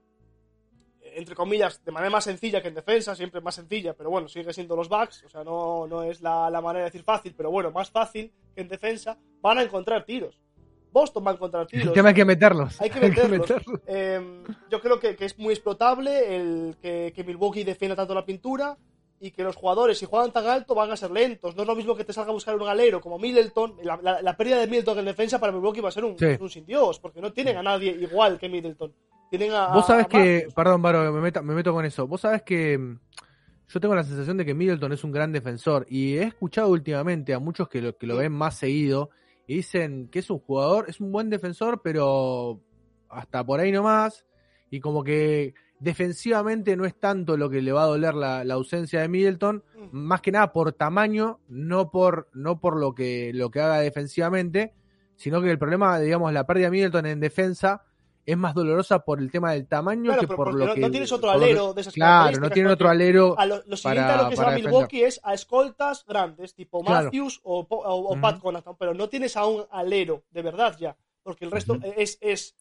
entre comillas, de manera más sencilla que en defensa, siempre más sencilla, pero bueno, sigue siendo los Bucks, o sea, no, no es la, la manera de decir fácil, pero bueno, más fácil que en defensa, van a encontrar tiros. Boston va a encontrar tiros. El tema hay que meterlos. Hay que meterlos. Eh, yo creo que, que es muy explotable el que, que Milwaukee defienda tanto la pintura y que los jugadores, si juegan tan alto, van a ser lentos. No es lo mismo que te salga a buscar un galero como Middleton. La, la- la pérdida de Middleton en defensa para Milwaukee va a ser un, Sí. un sin Dios, porque no tienen a nadie igual que Middleton. Tienen a. Vos sabés a que, perdón, Baro, me, meta- me meto con eso. Vos sabés que mm, yo tengo la sensación de que Middleton es un gran defensor y he escuchado últimamente a muchos que lo, que lo ven más seguido y dicen que es un jugador, es un buen defensor, pero hasta por ahí nomás y como que defensivamente no es tanto lo que le va a doler la, la ausencia de Middleton, más que nada por tamaño, no por, no por lo que, lo que haga defensivamente, sino que el problema, digamos, la pérdida de Middleton en defensa es más dolorosa por el tema del tamaño Claro, que pero por lo no, que no tienes otro alero de esas claro no tienen otro alero A lo, lo siguiente para- a lo que se va Milwaukee es a escoltas grandes, tipo Claro. Matthews o. Pat Connaughton, pero no tienes a un alero de verdad ya, porque el resto es, es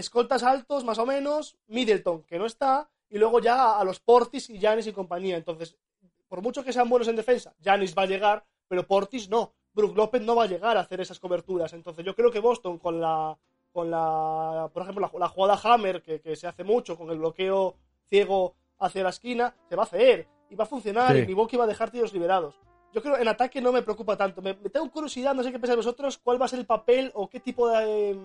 escoltas altos más o menos, Middleton que no está, y luego ya a, los Portis y Giannis y compañía. Entonces, por mucho que sean buenos en defensa, Giannis va a llegar, pero Portis no. Brook López no va a llegar a hacer esas coberturas. Entonces, yo creo que Boston con la con la, por ejemplo, la, la jugada Hammer, que, que se hace mucho, con el bloqueo ciego hacia la esquina, se va a hacer y va a funcionar Sí. y Milwaukee va a dejar tiros liberados. Yo creo en ataque no me preocupa tanto. Me, me tengo curiosidad, no sé qué pensáis vosotros, cuál va a ser el papel o qué tipo de,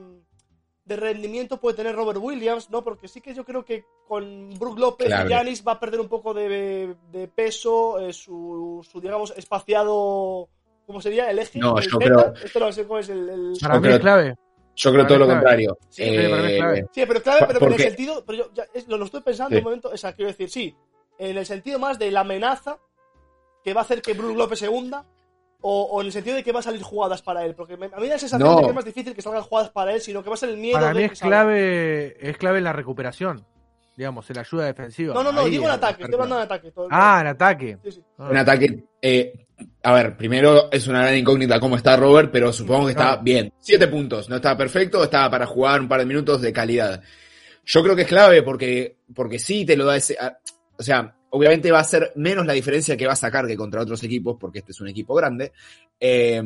de rendimiento puede tener Robert Williams, ¿no? Porque sí que yo creo que con Brook López Claro. y Giannis va a perder un poco de, de peso, eh, su, su, digamos, espaciado, ¿cómo sería? El eje. No, el yo creo- Esto no sé cómo es el... el- para Yo mí creo- es clave Yo creo Para todo lo clave. contrario. Sí, para mí es Eh, clave. Sí, pero clave, pero, pero en el sentido, pero yo ya es- lo, lo estoy pensando Sí. en un momento, o sea, quiero decir, sí, en el sentido más de la amenaza que va a hacer que Brook López se hunda, o, o en el sentido de que va a salir jugadas para él, porque me- a mí da la sensación No. de que es más difícil que salgan jugadas para él, sino que va a ser el miedo para de mí que es salga. clave es clave en la recuperación digamos en la ayuda defensiva No, no, no, Ahí digo en es- ataque, estoy hablando en ataque. todo el ah en ataque Sí, sí. Ah. Un ataque. eh, a ver, primero es una gran incógnita cómo está Robert, pero supongo que está bien. Siete puntos, no está perfecto, está para jugar un par de minutos de calidad. Yo creo que es clave porque, porque sí te lo da ese. a- o sea, obviamente va a ser menos la diferencia que va a sacar que contra otros equipos, porque este es un equipo grande. Eh,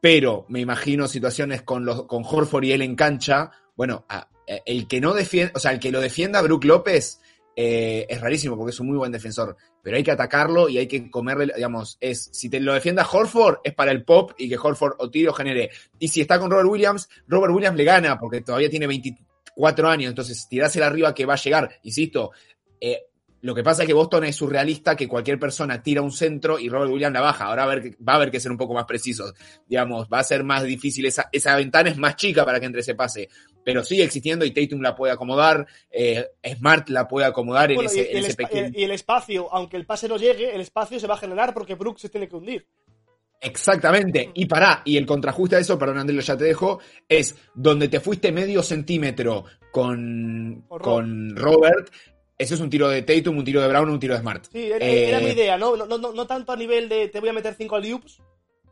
pero me imagino situaciones con, los, con Horford y él en cancha. Bueno, a- el que no defiende, o sea, el que lo defienda Brook López eh, es rarísimo porque es un muy buen defensor. Pero hay que atacarlo y hay que comerle, digamos, es, si te lo defienda Horford, es para el pop y que Horford o tiro genere. Y si está con Robert Williams, Robert Williams le gana porque todavía tiene 24 años, entonces tirásela arriba que va a llegar. Insisto, eh, lo que pasa es que Boston es surrealista, que cualquier persona tira un centro y Robert Williams la baja. Ahora va a, haber, va a haber que ser un poco más precisos. Digamos, va a ser más difícil. Esa, esa ventana es más chica para que entre ese pase. Pero sigue existiendo y Tatum la puede acomodar. eh, Smart la puede acomodar en ese, en pequeño. y el espacio, aunque el pase no llegue, el espacio se va a generar porque Brooks se tiene que hundir. Exactamente. Y pará, y el contrajuste a eso, perdón Andrés, ya te dejo, es donde te fuiste medio centímetro con, Con Robert. Ese es un tiro de Tatum, un tiro de Brown, un tiro de Smart. Sí, era, Eh, era mi idea, ¿no? No, no, no- no tanto a nivel de te voy a meter 5 alley-oops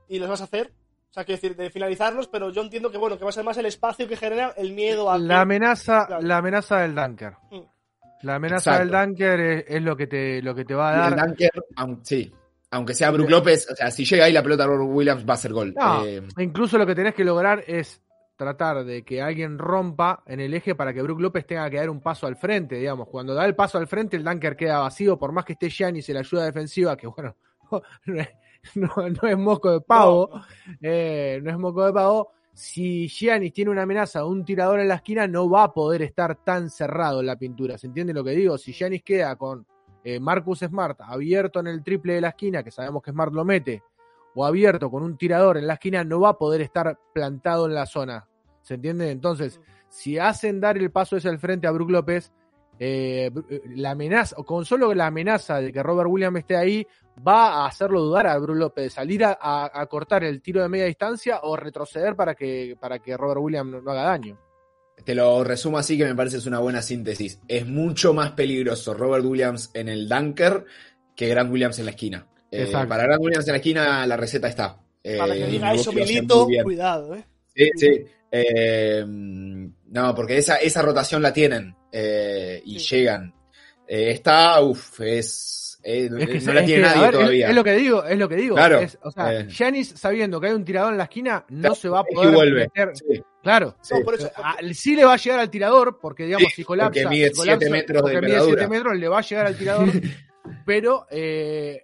y los vas a hacer. O sea, quiero decir, de finalizarlos, pero yo entiendo que, bueno, que va a ser más el espacio que genera el miedo a... La amenaza, Claro. la amenaza del dunker. Mm. La amenaza Exacto. del dunker es, es lo que te, lo que te va a dar. el dunker, sí. Aunque sea Brook López, o sea, si llega ahí la pelota a Robert Williams va a ser gol. No, Eh, incluso lo que tenés que lograr es tratar de que alguien rompa en el eje para que Brook López tenga que dar un paso al frente, digamos. Cuando da el paso al frente, el dunker queda vacío, por más que esté Giannis en la ayuda defensiva, que bueno, no es, no- no es moco de pavo, no. eh, no es moco de pavo. Si Giannis tiene una amenaza de un tirador en la esquina, no va a poder estar tan cerrado en la pintura. ¿Se entiende lo que digo? Si Giannis queda con eh, Marcus Smart abierto en el triple de la esquina, que sabemos que Smart lo mete, o abierto con un tirador en la esquina, no va a poder estar plantado en la zona. ¿Se entiende? Entonces, si hacen dar el paso ese al frente a Brook López, eh, la amenaza, o con solo la amenaza de que Robert Williams esté ahí, va a hacerlo dudar a Brook López, de salir a cortar el tiro de media distancia o retroceder para que, para que Robert Williams no, no haga daño. Te lo resumo así que me parece es una buena síntesis. Es mucho más peligroso Robert Williams en el dunker que Grant Williams en la esquina. Eh, Exacto. para Grant Williams en la esquina la receta está. Eh, Para que diga eso, Milito, cuidado, ¿eh? Sí, sí. Eh, no, porque esa, esa rotación la tienen eh, y Sí. llegan. Eh, está, uff, es, eh, Es que, no la tiene que, nadie ver, todavía. Es, lo que digo, es lo que digo. Claro, Es, o sea, eh. Giannis sabiendo que hay un tirador en la esquina, no se va a Y poder vuelve. meter. Sí, Claro. sí. No, por eso, sí le va a llegar al tirador, porque digamos, Sí, si colapsa, porque mide si colapsa, siete metros de porque mide metros, le va a llegar al tirador, pero eh,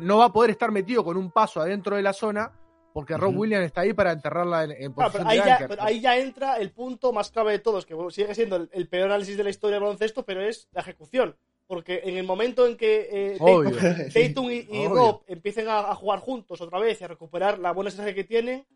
no va a poder estar metido con un paso adentro de la zona, porque Rob. Williams está ahí para enterrarla en, en Claro, posición pero ahí, de ya, pero ahí ya entra el punto más clave de todos, que sigue siendo el, el peor análisis de la historia del baloncesto, pero es la ejecución. Porque en el momento en que eh. Tatum, Tatum y. Rob empiecen a, a jugar juntos otra vez y a recuperar la buena sensación que tienen,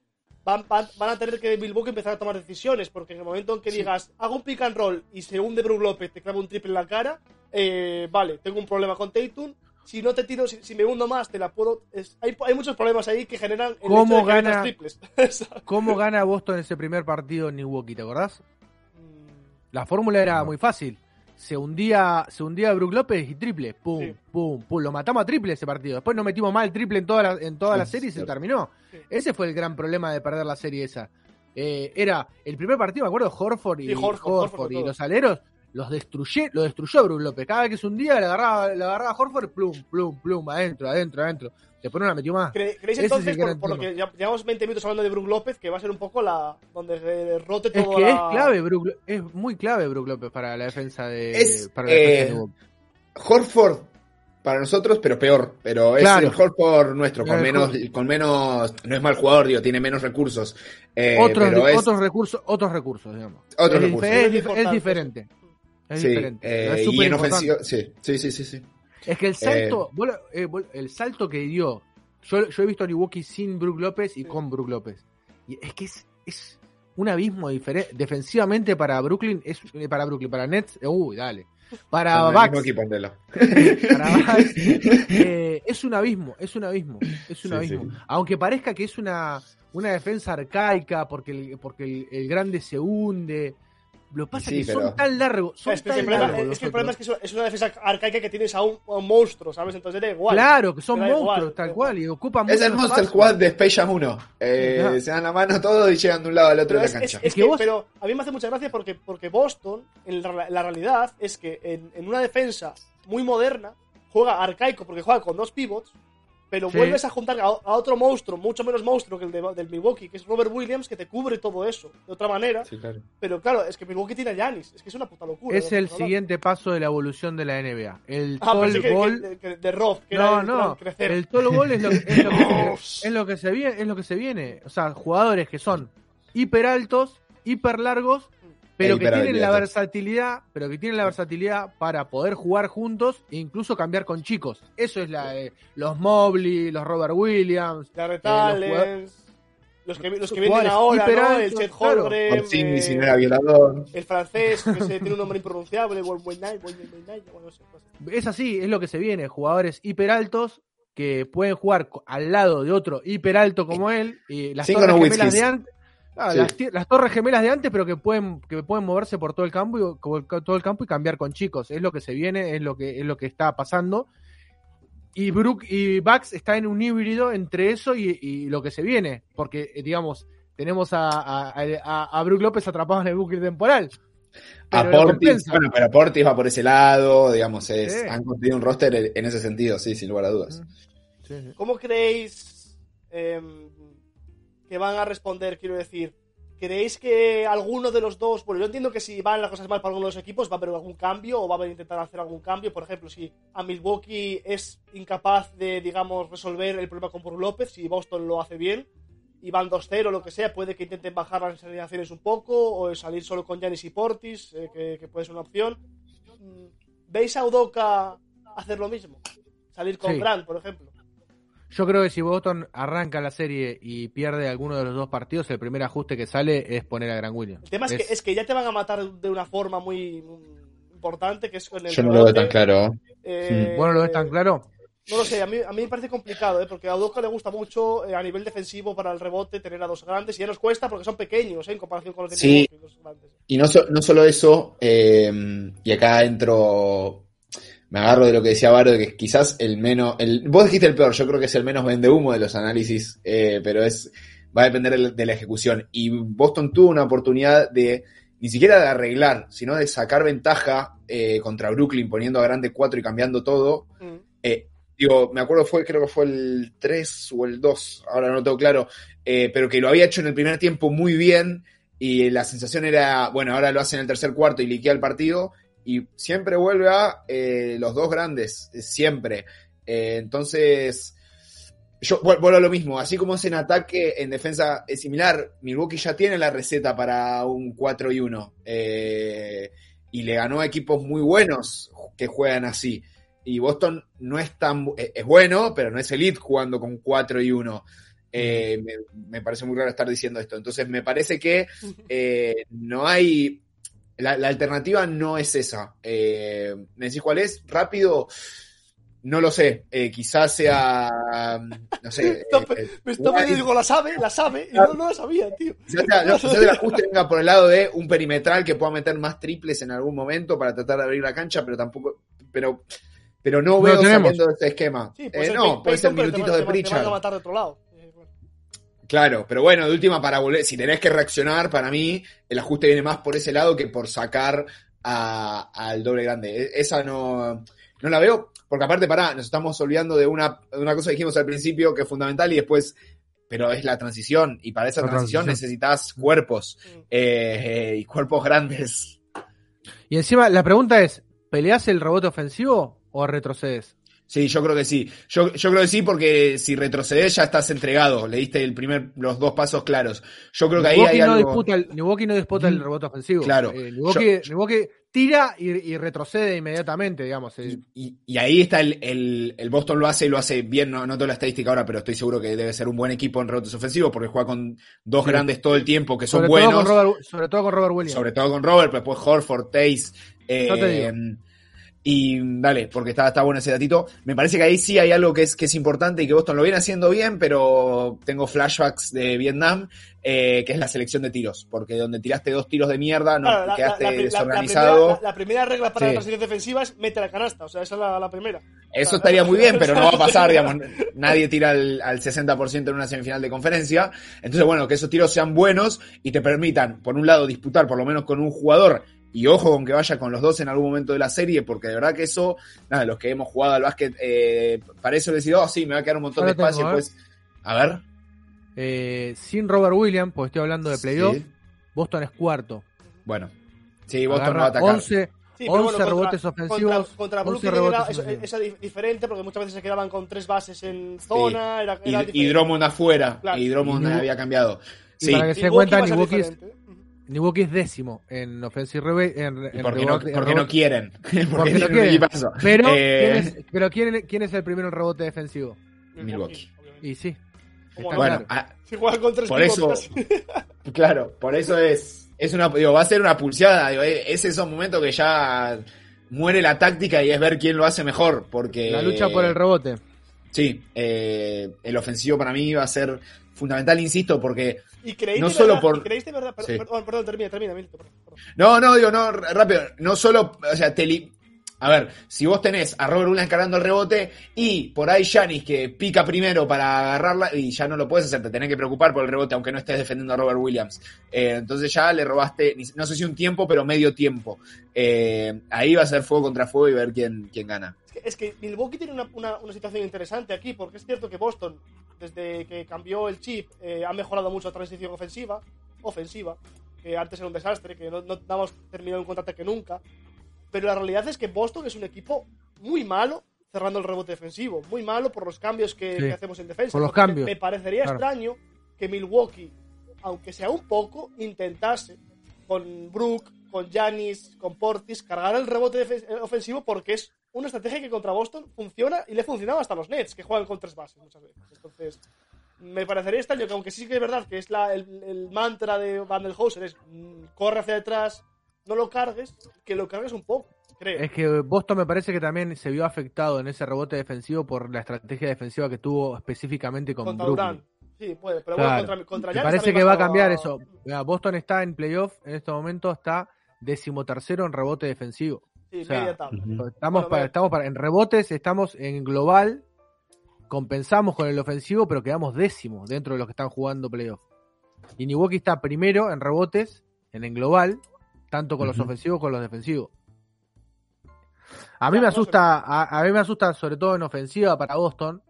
van, van, van a tener que Milwaukee empezar a tomar decisiones. Porque en el momento en que digas, hago un pick and roll y se hunde Brook López, te clava un triple en la cara, eh, vale, tengo un problema con Tatum. Si no te tiro, si, si me hundo más, te la puedo. es- hay, hay muchos problemas ahí que generan el ¿Cómo hecho de gana? triples. ¿Cómo gana Boston ese primer partido en Milwaukee? ¿Te acordás? Mm, La fórmula era muy fácil. Se hundía, se hundía Brook López y triple. Pum, Sí. pum, pum. Lo matamos a triple ese partido. Después no metimos mal triple en toda la, en toda Sí, la serie y se terminó. Sí. Ese fue el gran problema de perder la serie esa. Eh, era el primer partido, me acuerdo, Horford y, Sí, Horford, Horford Horford y con todo. los aleros. Los destruyó, lo destruyó Brook López. Cada vez que se hundía, le agarraba, le agarraba a Horford, plum, plum, plum, adentro, adentro, adentro. Después no la metió más. ¿Cre- ¿Creéis Ese entonces, es por, por lo que ya- llevamos 20 minutos hablando de Brook López, que va a ser un poco la donde eh, rote Es todo que la... es clave, Brook, es muy clave Brook López para la defensa de. Es, para la defensa eh, de Milwaukee. Horford para nosotros, pero peor. Pero es Claro. el Horford nuestro, con menos, Horford. con menos, no es mal jugador, digo, tiene menos recursos. Eh, otros, pero es otros recursos, otros recursos, digamos. Otros es, recursos. es Es es diferente. Es sí, diferente. eh, es y súper en sí, sí, sí, sí, sí. Es que el salto, eh, vos- el salto que dio, yo, yo he visto a Milwaukee sin Brook López y con Brook López. Y es que es, es un abismo diferente. Defensivamente para Brooklyn, es eh, para Brooklyn, para Nets, eh, uy, dale. Para Bucks, equipo, para Bucks, eh, es un abismo, es un abismo, es un Sí, abismo. sí. Aunque parezca que es una, una defensa arcaica porque el, porque el, el grande se hunde. Lo que pasa Sí, es que pero- son tan largos, son Es que, tan el problema, largos es que el problema es que es una defensa arcaica que tienes a un, a un monstruo, ¿sabes? Entonces da igual. Claro, que son igual, monstruos, da tal igual. cual, y ocupan Es el Monster espacio. Squad de Space Jam 1. Eh, se dan la mano todos y llegan de un lado al otro Pero de la es- cancha. es que que- vos- pero a mí me hace mucha gracia porque, porque Boston, en la, la realidad, es que en, en una defensa muy moderna, juega arcaico porque juega con dos pivots, pero Sí. vuelves a juntar a, a otro monstruo, mucho menos monstruo que el de- del Milwaukee, que es Robert Williams, que te cubre todo eso de otra manera. Sí, claro. Pero claro, es que Milwaukee tiene a Giannis, es que es una puta locura. Es el siguiente paso de la evolución de la NBA. El Ah, tall pensé que, ball. que- que- de Roth, que era No, el no. crecer. El tall ball es lo, que- es lo que, es lo que se viene, es lo que se viene. O sea, jugadores que son hiper altos, hiper largos, pero que tienen la versatilidad, pero que tienen la versatilidad para poder jugar juntos e incluso cambiar con chicos. Eso es la eh, los Mobley, los Robert Williams, Garrett eh, los que, los que vienen ahora, ¿no? El hiperaltos, Chet claro. Si eh, no era violador. el francés, que se tiene un nombre impronunciable, Wolwenay, Wolwenay, bueno, no sé, cosas. Es así, es lo que se viene. Jugadores hiper altos que pueden jugar al lado de otro hiper alto como él. Y las Cinco torres gemelas de antes. Claro, Sí. las, torres gemelas de antes, pero que pueden, que pueden moverse por todo el campo y todo el campo y cambiar con chicos. Es lo que se viene, es lo que, es lo que está pasando. Y Brook y Bax está en un híbrido entre eso y, y lo que se viene. Porque, eh, digamos, tenemos a, a, a, a Brook López atrapado en el bucle temporal. A Pero Portis, bueno, pero Portis va por ese lado, digamos, es, Sí. han construido un roster en ese sentido, sí, sin lugar a dudas. ¿Cómo creéis em, que van a responder? Quiero decir, ¿creéis que alguno de los dos, bueno, yo entiendo que si van las cosas mal para alguno de los equipos va a haber algún cambio o va a haber intentar hacer algún cambio? Por ejemplo, si a Milwaukee es incapaz de, digamos, resolver el problema con Brook López, si Boston lo hace bien y van 2-0 o lo que sea, puede que intenten bajar las alineaciones un poco o salir solo con Giannis y Portis, eh, que, que puede ser una opción. Mm, ¿Veis a Udoka hacer lo mismo? Salir con Sí. Grant, por ejemplo. Yo creo que si Boston arranca la serie y pierde alguno de los dos partidos, el primer ajuste que sale es poner a Gran Williams. El tema es, que, es que ya te van a matar de una forma muy, importante, que es con el Yo no lo veo tan claro. Eh, Bueno, ¿lo ves tan claro? No lo sé, a mí, a mí me parece complicado, ¿eh? porque a Udoka le gusta mucho eh, a nivel defensivo para el rebote tener a dos grandes y ya nos cuesta porque son pequeños ¿eh? en comparación con los de Sí. Los grandes. Y no, so- no solo eso, eh, y acá entro, me agarro de lo que decía Varo, de que quizás el menos, el, vos dijiste el peor, yo creo que es el menos vende humo de los análisis, eh, pero es, va a depender de- de la ejecución. Y Boston tuvo una oportunidad de, ni siquiera de arreglar, sino de sacar ventaja eh, contra Brooklyn poniendo a grande 4 y cambiando todo. Mm. Eh, digo, me acuerdo fue, creo que fue el 3 o el 2, ahora no lo tengo claro, eh, pero que lo había hecho en el primer tiempo muy bien y la sensación era, bueno, ahora lo hace en el tercer cuarto y liquea el partido y siempre vuelve a eh, los dos grandes, eh, siempre. Eh, entonces, yo vu- vuelvo a lo mismo, así como es en ataque, en defensa es similar, Milwaukee ya tiene la receta para un 4 y 1 eh, y le ganó a equipos muy buenos que juegan así. Y Boston no es tan eh, es bueno, pero no es elite jugando con 4 y 1. Eh, me, me parece muy raro estar diciendo esto. Entonces me parece que no hay. La, la alternativa no es esa. Eh, ¿Me decís cuál es? Rápido. No lo sé. Eh, quizás sea. No sé. Está eh, eh, me está pidiendo, digo, la sabe, la sabe, y no, no la sabía, tío. Quizás, sea- no, quizás el ajuste venga por el lado de un perimetral que pueda meter más triples en algún momento para tratar de abrir la cancha, pero tampoco. Pero, pero no No veo saliendo de ese esquema. Sí, Eh, puede ser no, puede ser minutitos va- de Pritchard. Claro, pero bueno, de última para volver, si tenés que reaccionar, para mí el ajuste viene más por ese lado que por sacar a- al doble grande. E- Esa no, no la veo, porque aparte, pará, nos estamos olvidando de una, de una cosa que dijimos al principio que es fundamental y después, pero es la transición, y para esa transición, transición. necesitas cuerpos, eh, eh, y cuerpos grandes. Y encima, la pregunta es: ¿peleás el rebote ofensivo o retrocedes? Sí, yo creo que sí. Yo, yo creo que sí, porque si retrocedes ya estás entregado. Le diste el primer, los dos pasos claros. Yo creo que ahí hay no algo. disputa el, Milwaukee no disputa el rebote ofensivo. Claro. Eh, Milwaukee, Milwaukee tira y, y retrocede inmediatamente, digamos. eh. Y, y ahí está el, el, el Boston lo hace y lo hace bien, no, no tengo la estadística ahora, pero estoy seguro que debe ser un buen equipo en rebotes ofensivos porque juega con dos Sí. grandes todo el tiempo que son sobre, buenos. todo con Robert, sobre todo con Robert Williams. sobre todo con Robert, pero después Horford, Tace. eh, Yo te digo. Y dale, porque está, está bueno ese datito. Me parece que ahí sí hay algo que es, que es importante y que Boston lo viene haciendo bien, pero tengo flashbacks de Vietnam, eh, que es la selección de tiros, porque donde tiraste dos tiros de mierda, no Claro, la- quedaste la- la- la- la desorganizado. primera- la- primera regla para Sí. la transición defensiva es mete la canasta, o sea, esa es la, la primera. Eso estaría muy bien, pero no va a pasar, digamos. Nadie tira al, al 60% en una semifinal de conferencia. Entonces, bueno, que esos tiros sean buenos y te permitan, por un lado, disputar por lo menos con un jugador y ojo con que vaya con los dos en algún momento de la serie, porque de verdad que eso, nada, los que hemos jugado al básquet, eh, para eso decir, oh, sí, me va a quedar un montón Ahora de espacio, tengo, pues, a ver. Eh, sin Robert Williams, porque estoy hablando de playoff, Sí. Boston es cuarto. Bueno, sí, Boston Agarra no va a atacar. 11, Sí, pero 11 bueno, contra- rebotes ofensivos. Contra, contra 11 Brooklyn rebotes era, eso, ofensivos. eso era diferente porque muchas veces se quedaban con tres bases en zona. Era, Y, era y. Drummond afuera, Claro. y Drummond Y había cambiado. Y para que se den Milwaukee cuenta, Milwaukee. Milwaukee es décimo en. En, y en porque, no, rebote- en porque no quieren. porque porque no quieren. Pero, Eh, ¿quién, es, pero ¿quién, quién es el primero en rebote defensivo? Milwaukee. Y sí. Bueno, claro. ah, Si juegan con tres por eso, claro, por eso es, es una, digo, va a ser una pulseada, digo, eh, es esos momentos que ya muere la táctica y es ver quién lo hace mejor, porque La lucha por el rebote. sí, eh, el ofensivo para mí va a ser fundamental, insisto, porque Y creéis no de solo verdad, por- y creéis de verdad, perdón, Sí. perdón, perdón, termina, termina, Milton, perdón. No, no, digo, no, rápido. No solo, o sea, te li- A ver, si vos tenés a Robert Williams cargando el rebote y por ahí Janis que pica primero para agarrarla y ya no lo puedes hacer, te tenés que preocupar por el rebote aunque no estés defendiendo a Robert Williams. Eh, entonces ya le robaste, no sé si un tiempo, pero medio tiempo. Eh, ahí va a ser fuego contra fuego y ver quién, quién gana. Es que, es que Milwaukee tiene una, una, una situación interesante aquí, porque es cierto que Boston, desde que cambió el chip, eh, ha mejorado mucho la transición ofensiva, ofensiva, que antes era un desastre, que no, no damos terminado un contraataque nunca. Pero la realidad es que Boston es un equipo muy malo cerrando el rebote defensivo, muy malo por los cambios que, Sí. que hacemos en defensa. Por los cambios. Me, parecería Claro. extraño que Milwaukee, aunque sea un poco, intentase con Brook, con Janis, con Portis, cargar el rebote eh, ofensivo porque es una estrategia que contra Boston funciona y le funcionaba hasta a los Nets, que juegan con tres bases muchas veces. Entonces, me parecería extraño que aunque sí que es verdad que es la, el, el mantra de Van der Hauser es mm, corre hacia detrás, no lo cargues, que lo cargues un poco, creo. Es que Boston me parece que también se vio afectado en ese rebote defensivo por la estrategia defensiva que tuvo específicamente con contra Brooklyn. Durant. Sí, puede, pero Claro. bueno, contra, contra parece que va a cambiar eso. Boston está en playoff, en este momento está decimotercero en rebote defensivo. Sí, O sea, media tabla. Estamos, Bueno, para, ve. estamos para, en rebotes, estamos en global, compensamos con el ofensivo, pero quedamos décimos dentro de los que están jugando playoff. Y Milwaukee está primero en rebotes, en el global, tanto con los ofensivos como con los defensivos. A mí me asusta, a, a mí me asusta sobre todo en ofensiva para Boston,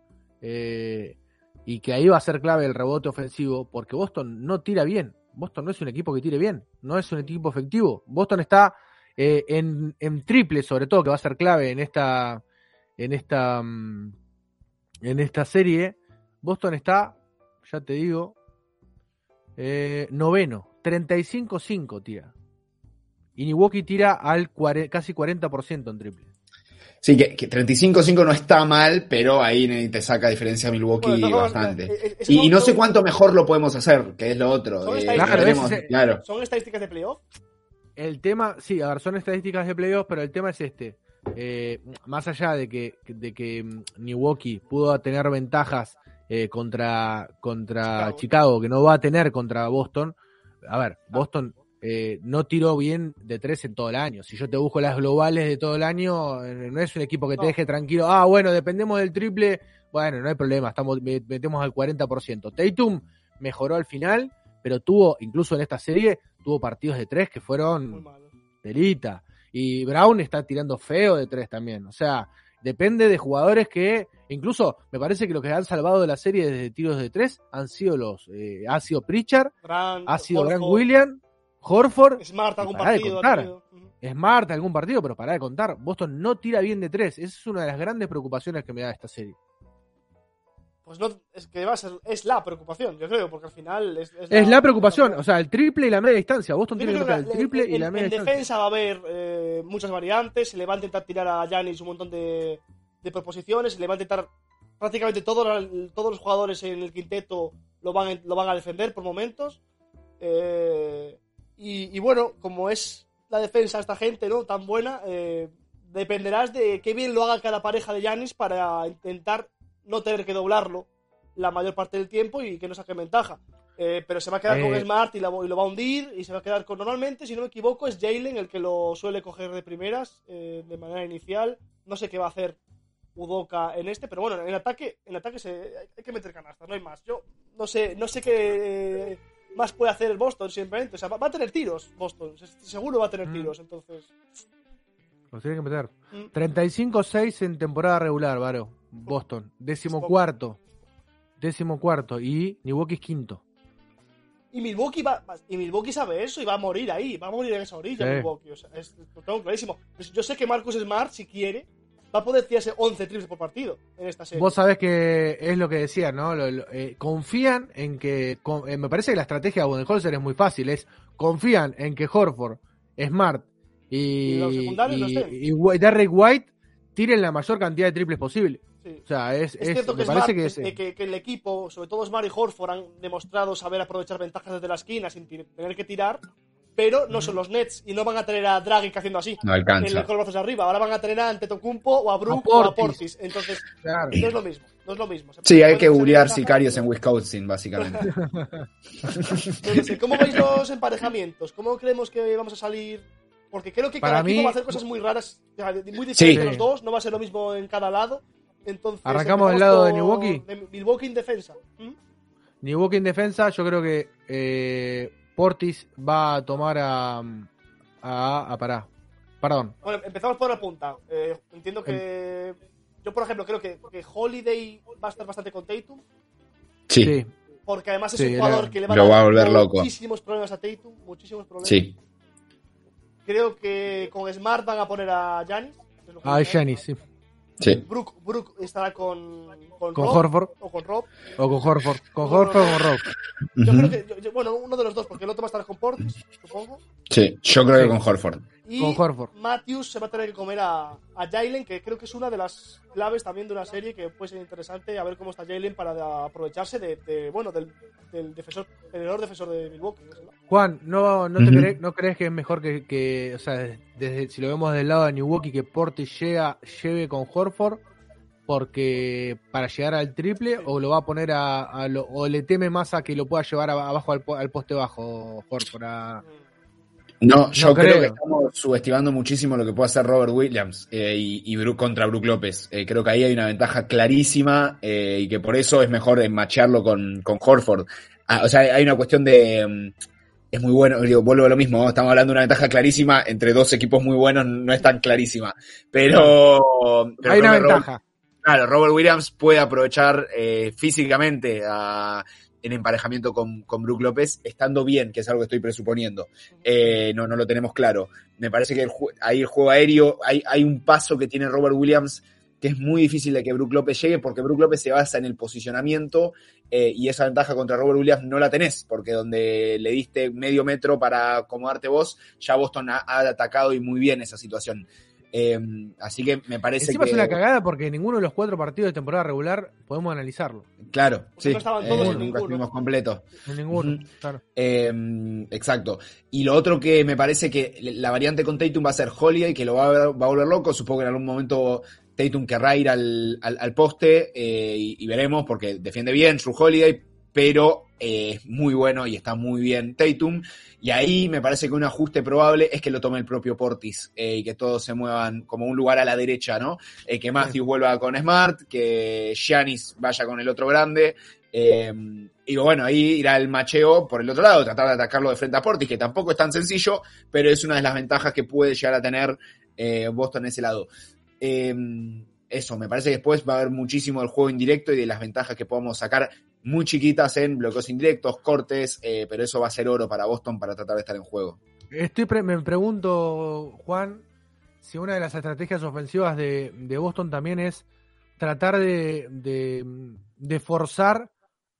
eh, y que ahí va a ser clave el rebote ofensivo, porque Boston no tira bien. Boston no es un equipo que tire bien, no es un equipo efectivo. Boston está eh, en, en triple, sobre todo, que va a ser clave en esta, en esta, mm, en esta serie. Boston está, ya te digo, eh, noveno, 35-5 tira. Y Milwaukee tira al casi 40% en triple. Sí, que, que 35-5 no está mal, pero ahí te saca diferencia a Milwaukee Bueno, bastante. eh, eh, y, y no sé cuánto mejor lo podemos hacer, que es lo otro. Son eh, estadísticas. veremos, Claro, ese- claro. ¿Son estadísticas de playoff? El tema, sí, a ver, son estadísticas de playoffs, pero el tema es este. Eh, más allá de que, de que mm, Milwaukee pudo tener ventajas eh, contra, contra Chicago. Chicago. que no va a tener contra Boston, a ver, Boston eh, no tiró bien de tres en todo el año. Si yo te busco las globales de todo el año, eh, no es un equipo que te No. deje tranquilo. Ah, bueno, dependemos del triple. Bueno, no hay problema, estamos, me- metemos al 40%. Tatum mejoró al final, pero tuvo, incluso en esta serie, tuvo partidos de tres que fueron malo. telita. Y Brown está tirando feo de tres también. O sea, depende de jugadores que, incluso me parece que los que han salvado de la serie desde tiros de tres han sido los, eh, ha sido Pritchard, ha sido Grant Williams, Horford, Smart, algún pará de partido. Ujú. Smart, algún partido, pero para de contar. Boston no tira bien de tres. Esa es una de las grandes preocupaciones que me da esta serie. Pues no, es que va a ser, es la preocupación, yo creo, porque al final es, Es la preocupación, o sea, el triple y la media distancia. Boston tiene que tocar el triple y en, la media en distancia. defensa va a haber eh, muchas variantes, se le va a intentar tirar a Yanis un montón de, de proposiciones, se le va a intentar prácticamente todos, los- todos los jugadores en el quinteto lo van, a- lo van a defender por momentos. Eh, y, y bueno, como es la defensa de esta gente no tan buena, eh, dependerás de qué bien lo haga cada pareja de Yanis para intentar no tener que doblarlo la mayor parte del tiempo y que no saque ventaja. Eh, pero se va a quedar con Eh. Smart y, la- y lo va a hundir y se va a quedar con normalmente, si no me equivoco, es Jalen el que lo suele coger de primeras eh, de manera inicial. No sé qué va a hacer Udoka en este, pero bueno, en ataque, en ataque se, hay que meter canastas, no hay más. Yo no sé, no sé qué más puede hacer el Boston simplemente. O sea, va, va a tener tiros Boston. se- Seguro va a Mm. tener tiros. Entonces, Los tiene que meter. Mm. 35-6 en temporada regular, Varo. Boston. Décimo cuarto. Décimo cuarto. Y Milwaukee es quinto. y Milwaukee va, y Milwaukee sabe eso y va a morir ahí. Va a morir en esa orilla, Sí. Milwaukee. O sea, es, lo tengo clarísimo. Pues Yo sé que Marcus Smart, si quiere, va a poder tirarse 11 triples por partido en esta serie. Vos sabés que es lo que decía, ¿no? Lo- lo- eh, confían en que. con- eh, me parece que la estrategia de Budenholzer es muy fácil. Es confían en que Horford, Smart y, Y los y- y Derrick White tiren la mayor cantidad de triples posible. Sí. O sea, es, Es es- cierto que, me parece que es. eh, que, que el equipo, sobre todo Smart y Horford, han demostrado saber aprovechar ventajas desde la esquina sin tener que tirar, pero no son los Nets y no van a tener a Dragic haciendo así. No alcanza. en- con los brazos arriba. Ahora van a tener a Antetokounmpo o a Brook A o a Portis. Entonces, Claro. no es lo mismo. No es lo mismo. Se Sí, hay que ventajas, sicarios en Wisconsin, básicamente. ¿Cómo veis los emparejamientos? ¿Cómo creemos que vamos a salir? Porque creo que Para cada equipo va a hacer cosas muy raras, muy diferentes Sí. los dos, no va a ser lo mismo en cada lado. Entonces, ¿Arrancamos del lado de Milwaukee? de Milwaukee en defensa. ¿Mm? Milwaukee en defensa, yo creo que eh, Portis va a tomar a. a, a pará. Perdón. Bueno, empezamos por la punta. Eh, entiendo que. Em. Yo, por ejemplo, creo que, que Holiday va a estar bastante con Tatum. Sí. Porque además es Sí, un jugador era- que le va a dar va a volver loco. muchísimos problemas a Tatum. Muchísimos problemas. Sí. Creo que con Smart van a poner a que Ah. Giannis, sí. Sí. Brook, Brook estará con, con, Con Rob, Horford. O con Rob. O con Horford. Con Horford o con Rob. Yo creo que. yo- yo- bueno, uno de los dos, porque el otro va a estar con Portis, supongo. Sí, yo creo Sí. que con Horford. Y Con Horford. Matthews se va a tener que comer a, a Jalen, que creo que es una de las claves también de una serie que puede ser interesante a ver cómo está Jalen para aprovecharse de, de, bueno del, del defensor, el mejor defensor de Milwaukee. ¿no? Juan, ¿no, no, te crees, ¿no crees que es mejor que, que, o sea, desde, si lo vemos del lado de Milwaukee, que Portis llega, lleve con Horford? Porque para llegar al triple, o lo va a poner a, a lo- o le teme más a que lo pueda llevar abajo al, po- al poste bajo, Horford. a- No, yo No creo. creo. que estamos subestimando muchísimo lo que puede hacer Robert Williams eh, y, y contra Brook López. Eh, creo que ahí hay una ventaja clarísima eh, y que por eso es mejor eh, machearlo con, con Horford. Ah, o sea, hay una cuestión de. mm, Es muy bueno, digo, vuelvo a lo mismo, ¿no? estamos hablando de una ventaja clarísima, entre dos equipos muy buenos no es tan clarísima, pero... pero Hay una Robert- ventaja. Claro, Robert Williams puede aprovechar eh, físicamente a- en emparejamiento con, con Brook López, estando bien, que es algo que estoy presuponiendo. Eh, no, no lo tenemos claro. Me parece que el ahí el juego aéreo, hay, hay un paso que tiene Robert Williams que es muy difícil de que Brook López llegue, porque Brook López se basa en el posicionamiento eh, y esa ventaja contra Robert Williams no la tenés, porque donde le diste medio metro para acomodarte vos, ya Boston ha atacado y muy bien esa situación. Eh, así que me parece Encima que... es una cagada porque ninguno de los cuatro partidos de temporada regular podemos analizarlo. Claro, Porque sí. no estaban eh, todos en nunca estuvimos completos. En ninguno, claro. Eh, exacto. Y lo otro que me parece que la variante con Tatum va a ser Holiday, que lo va a, ver- va a volver loco. Supongo que en algún momento Tatum querrá ir al, al- al poste eh, y, y veremos, porque defiende bien su Holiday, pero eh, es muy bueno y está muy bien Tatum. Y ahí me parece que un ajuste probable es que lo tome el propio Portis eh, y que todos se muevan como un lugar a la derecha, ¿no? Eh, que Matthews vuelva con Smart, que Giannis vaya con el otro grande. eh, y bueno, ahí irá el macheo por el otro lado, tratar de atacarlo de frente a Portis, que tampoco es tan sencillo, pero es una de las ventajas que puede llegar a tener eh, Boston en ese lado. Eso, me parece que después va a haber muchísimo del juego indirecto y de las ventajas que podamos sacar muy chiquitas en bloqueos indirectos, cortes, eh, pero eso va a ser oro para Boston para tratar de estar en juego. Estoy pre- me pregunto, Juan, si una de las estrategias ofensivas de, de Boston también es tratar de, de, forzar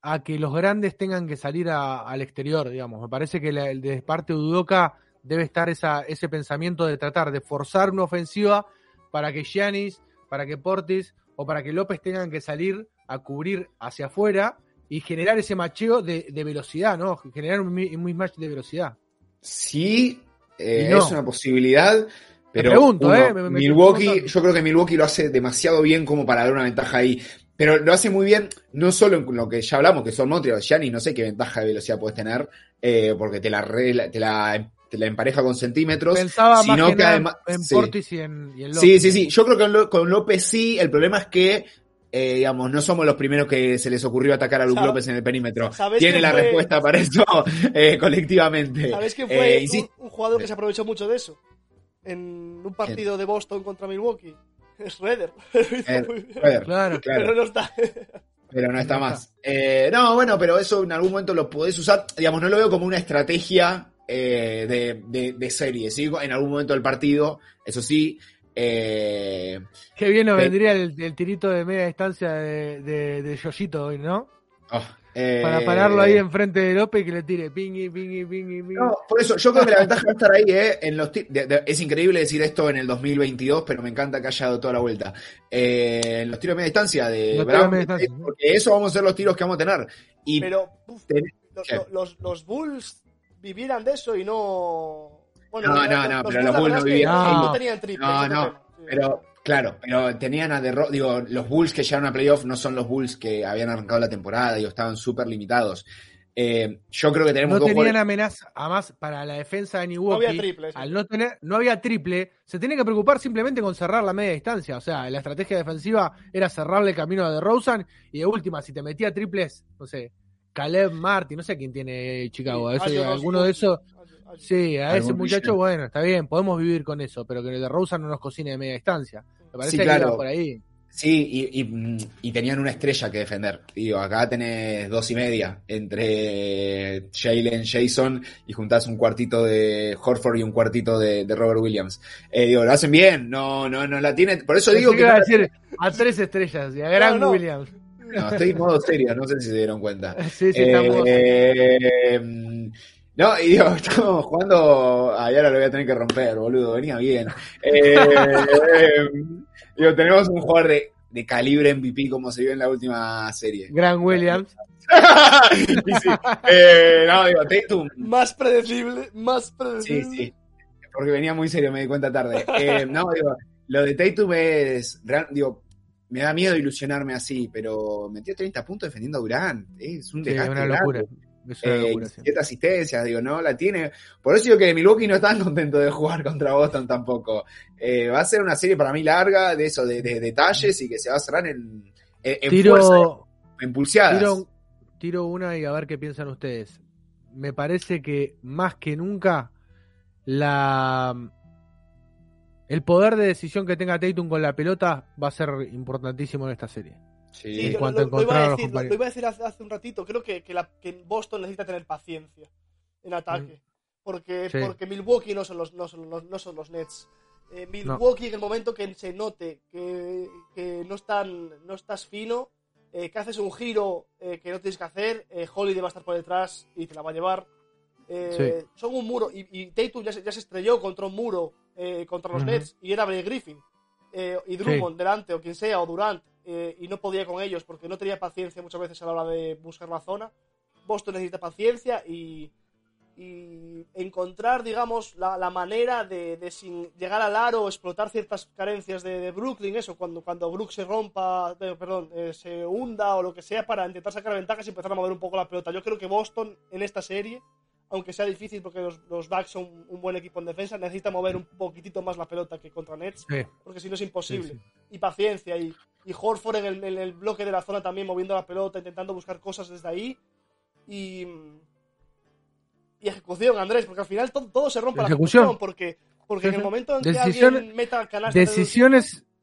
a que los grandes tengan que salir a- al exterior, digamos. Me parece que la- el de parte de Udoca debe estar esa, ese pensamiento de tratar de forzar una ofensiva para que Giannis, para que Portis o para que López tengan que salir a cubrir hacia afuera y generar ese macheo de, de velocidad, ¿no? Generar un, un mismatch de velocidad. Sí, eh, no. es una posibilidad, pero pregunto, uno, eh, me- me- me Milwaukee, yo creo que Milwaukee lo hace demasiado bien como para dar una ventaja ahí. Pero lo hace muy bien, no solo en lo que ya hablamos, que son Montreal, Giannis, no sé qué ventaja de velocidad puedes tener, eh, porque te la, regla- te la te la empareja con centímetros, Pensaba más sino que que además... en sí. Portis y en, y en López. Sí, sí, sí. Yo creo que con López sí. El problema es que eh, digamos, no somos los primeros que se les ocurrió atacar a Luke ¿Sabe- López en el perímetro. ¿sabes Tiene la fue- respuesta para eso eh, colectivamente. ¿Sabes quién Eh, fue un, un jugador que se aprovechó mucho de eso? En un partido de Boston contra Milwaukee. Bien. Schroeder, Claro. claro. Pero no está. Pero no está más. Eh, no, bueno, pero eso en algún momento lo podés usar. Digamos, no lo veo como una estrategia eh, de, de, de serie. ¿sí? En algún momento del partido, eso sí. Eh, Qué bien nos vendría el, el tirito de media distancia de, de, de Yoshito hoy, ¿no? oh, eh, Para pararlo ahí enfrente de López y que le tire pingui, pingui, pingui, pingui. No, por eso, yo creo que la ventaja va a estar ahí, ¿eh? En los ti- de- de- es increíble decir esto en el 2022, pero me encanta que haya dado toda la vuelta. Eh, en los tiros de media distancia de Los tiros Brown, de media distancia, eh, porque eso vamos a ser los tiros que vamos a tener. Y Pero uf, ten- los, ¿Qué? los, los Bulls vivieran de eso y no. Bueno, No, no, no, pero los Bulls no que vivían. no, No. tenían triple. No, no. Pero, claro, pero tenían a derro digo, los Bulls que llegaron a playoff no son los Bulls que habían arrancado la temporada, digo, estaban súper limitados. Eh, yo creo que tenemos no dos tenían amenaza, además para la defensa de No Milwaukee, había triple. sí. al no tener, no había triple, se tenía que preocupar simplemente con cerrar la media distancia. O sea, la estrategia defensiva era cerrarle el camino a DeRozan y de última, si te metía triples, no sé, Caleb Martin, no sé quién tiene Chicago, ese- alguno de esos, sí, a ese muchacho, bueno, está bien, podemos vivir con eso, pero que DeRozan no nos cocine de media distancia. Me parece Sí, que claro. iba por ahí. Sí, y, y, y tenían una estrella que defender. Digo, acá tenés dos y media entre Jalen, Jason y juntás un cuartito de Horford y un cuartito de, de Robert Williams. Eh, digo, lo hacen bien, no, no, no la tienen. Por eso digo que. iba a no- decir a tres estrellas y a Gran no. Williams. no, estoy en modo serio, no sé si se dieron cuenta. Sí, sí, estamos. Eh, no, y digo, estamos jugando. Ay, ahora lo voy a tener que romper, boludo. Venía bien. Eh, eh, digo, tenemos un jugador de, de calibre MVP como se vio en la última serie. Gran Williams. Y sí, eh, no, digo, Tatum. Más predecible, más Sí, predecible. sí. Porque venía muy serio, me di cuenta tarde. Eh, no, digo, lo de Tatum es. Digo, me da miedo ilusionarme así, pero metió 30 puntos defendiendo a Durant. eh, Es un Sí, desgaste. una grande. Locura. Es una Eh, locura, siete asistencias, digo, no, la tiene. Por eso digo que Milwaukee no están contentos de jugar contra Boston tampoco. Eh, va a ser una serie para mí larga de eso, de, de detalles y que se va a cerrar en, en, en fuerza, Tiro, en pulseadas. tiro, tiro una y a ver qué piensan ustedes. Me parece que más que nunca la el poder de decisión que tenga Tatum con la pelota va a ser importantísimo en esta serie. Sí. Sí, yo lo, lo iba a decir, lo, lo iba a decir hace, hace un ratito. Creo que, que, la- que Boston necesita tener paciencia en ataque. Porque, Mm. Sí. porque Milwaukee no son los, no son los, no son los Nets. Eh, Milwaukee, en el momento que se note que, que no, están, no estás fino, eh, que haces un giro eh, que no tienes que hacer, eh, Holiday va a estar por detrás y te la va a llevar. Eh, Son un muro. Y, y Tatum ya se, ya se estrelló contra un muro eh, contra los. Nets y era Blake Griffin. Eh, y Drummond delante, o quien sea, o Durant, eh, y no podía con ellos porque no tenía paciencia muchas veces a la hora de buscar la zona. Boston necesita paciencia y, y encontrar, digamos, la, la manera de, de sin llegar al aro, explotar ciertas carencias de, de Brooklyn, eso, cuando, cuando Brook se rompa, eh, perdón, eh, se hunda o lo que sea para intentar sacar ventajas y empezar a mover un poco la pelota. Yo creo que Boston en esta serie, aunque sea difícil porque los, los Bucks son un buen equipo en defensa, necesita mover un poquitito más la pelota que contra Nets, Sí. porque si no es imposible. Sí, Y paciencia, y, y Horford en el, en el bloque de la zona también moviendo la pelota, intentando buscar cosas desde ahí. Y, y ejecución, Andrés, porque al final todo, todo se rompe la Ejecución. porque, porque en el momento en que Decisiones- alguien meta canasta... de- Decisiones, Mm.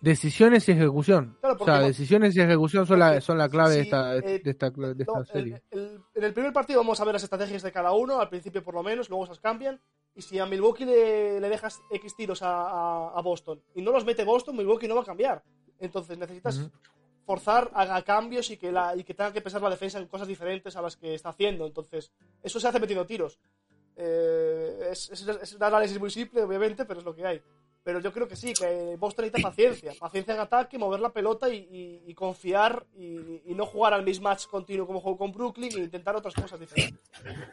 Decisiones y ejecución. Claro, o sea, no- decisiones y ejecución son la, son la clave de esta, eh, de esta, de esta No, serie. el- el- en el primer partido vamos a ver las estrategias de cada uno, al principio por lo menos, luego esas cambian. Y si a Milwaukee le, le dejas X tiros a, a- a Boston y no los mete Boston, Milwaukee no va a cambiar. Entonces necesitas forzar a, a cambios y que, la, y que tenga que pensar la defensa en cosas diferentes a las que está haciendo. Entonces, eso se hace metiendo tiros. Eh, es, es- es un análisis muy simple, obviamente, pero es lo que hay. Pero yo creo que sí, que Boston necesita paciencia. Paciencia en ataque, mover la pelota y, y- y confiar y, y no jugar al mismatch continuo como jugó con Brooklyn e intentar otras cosas diferentes.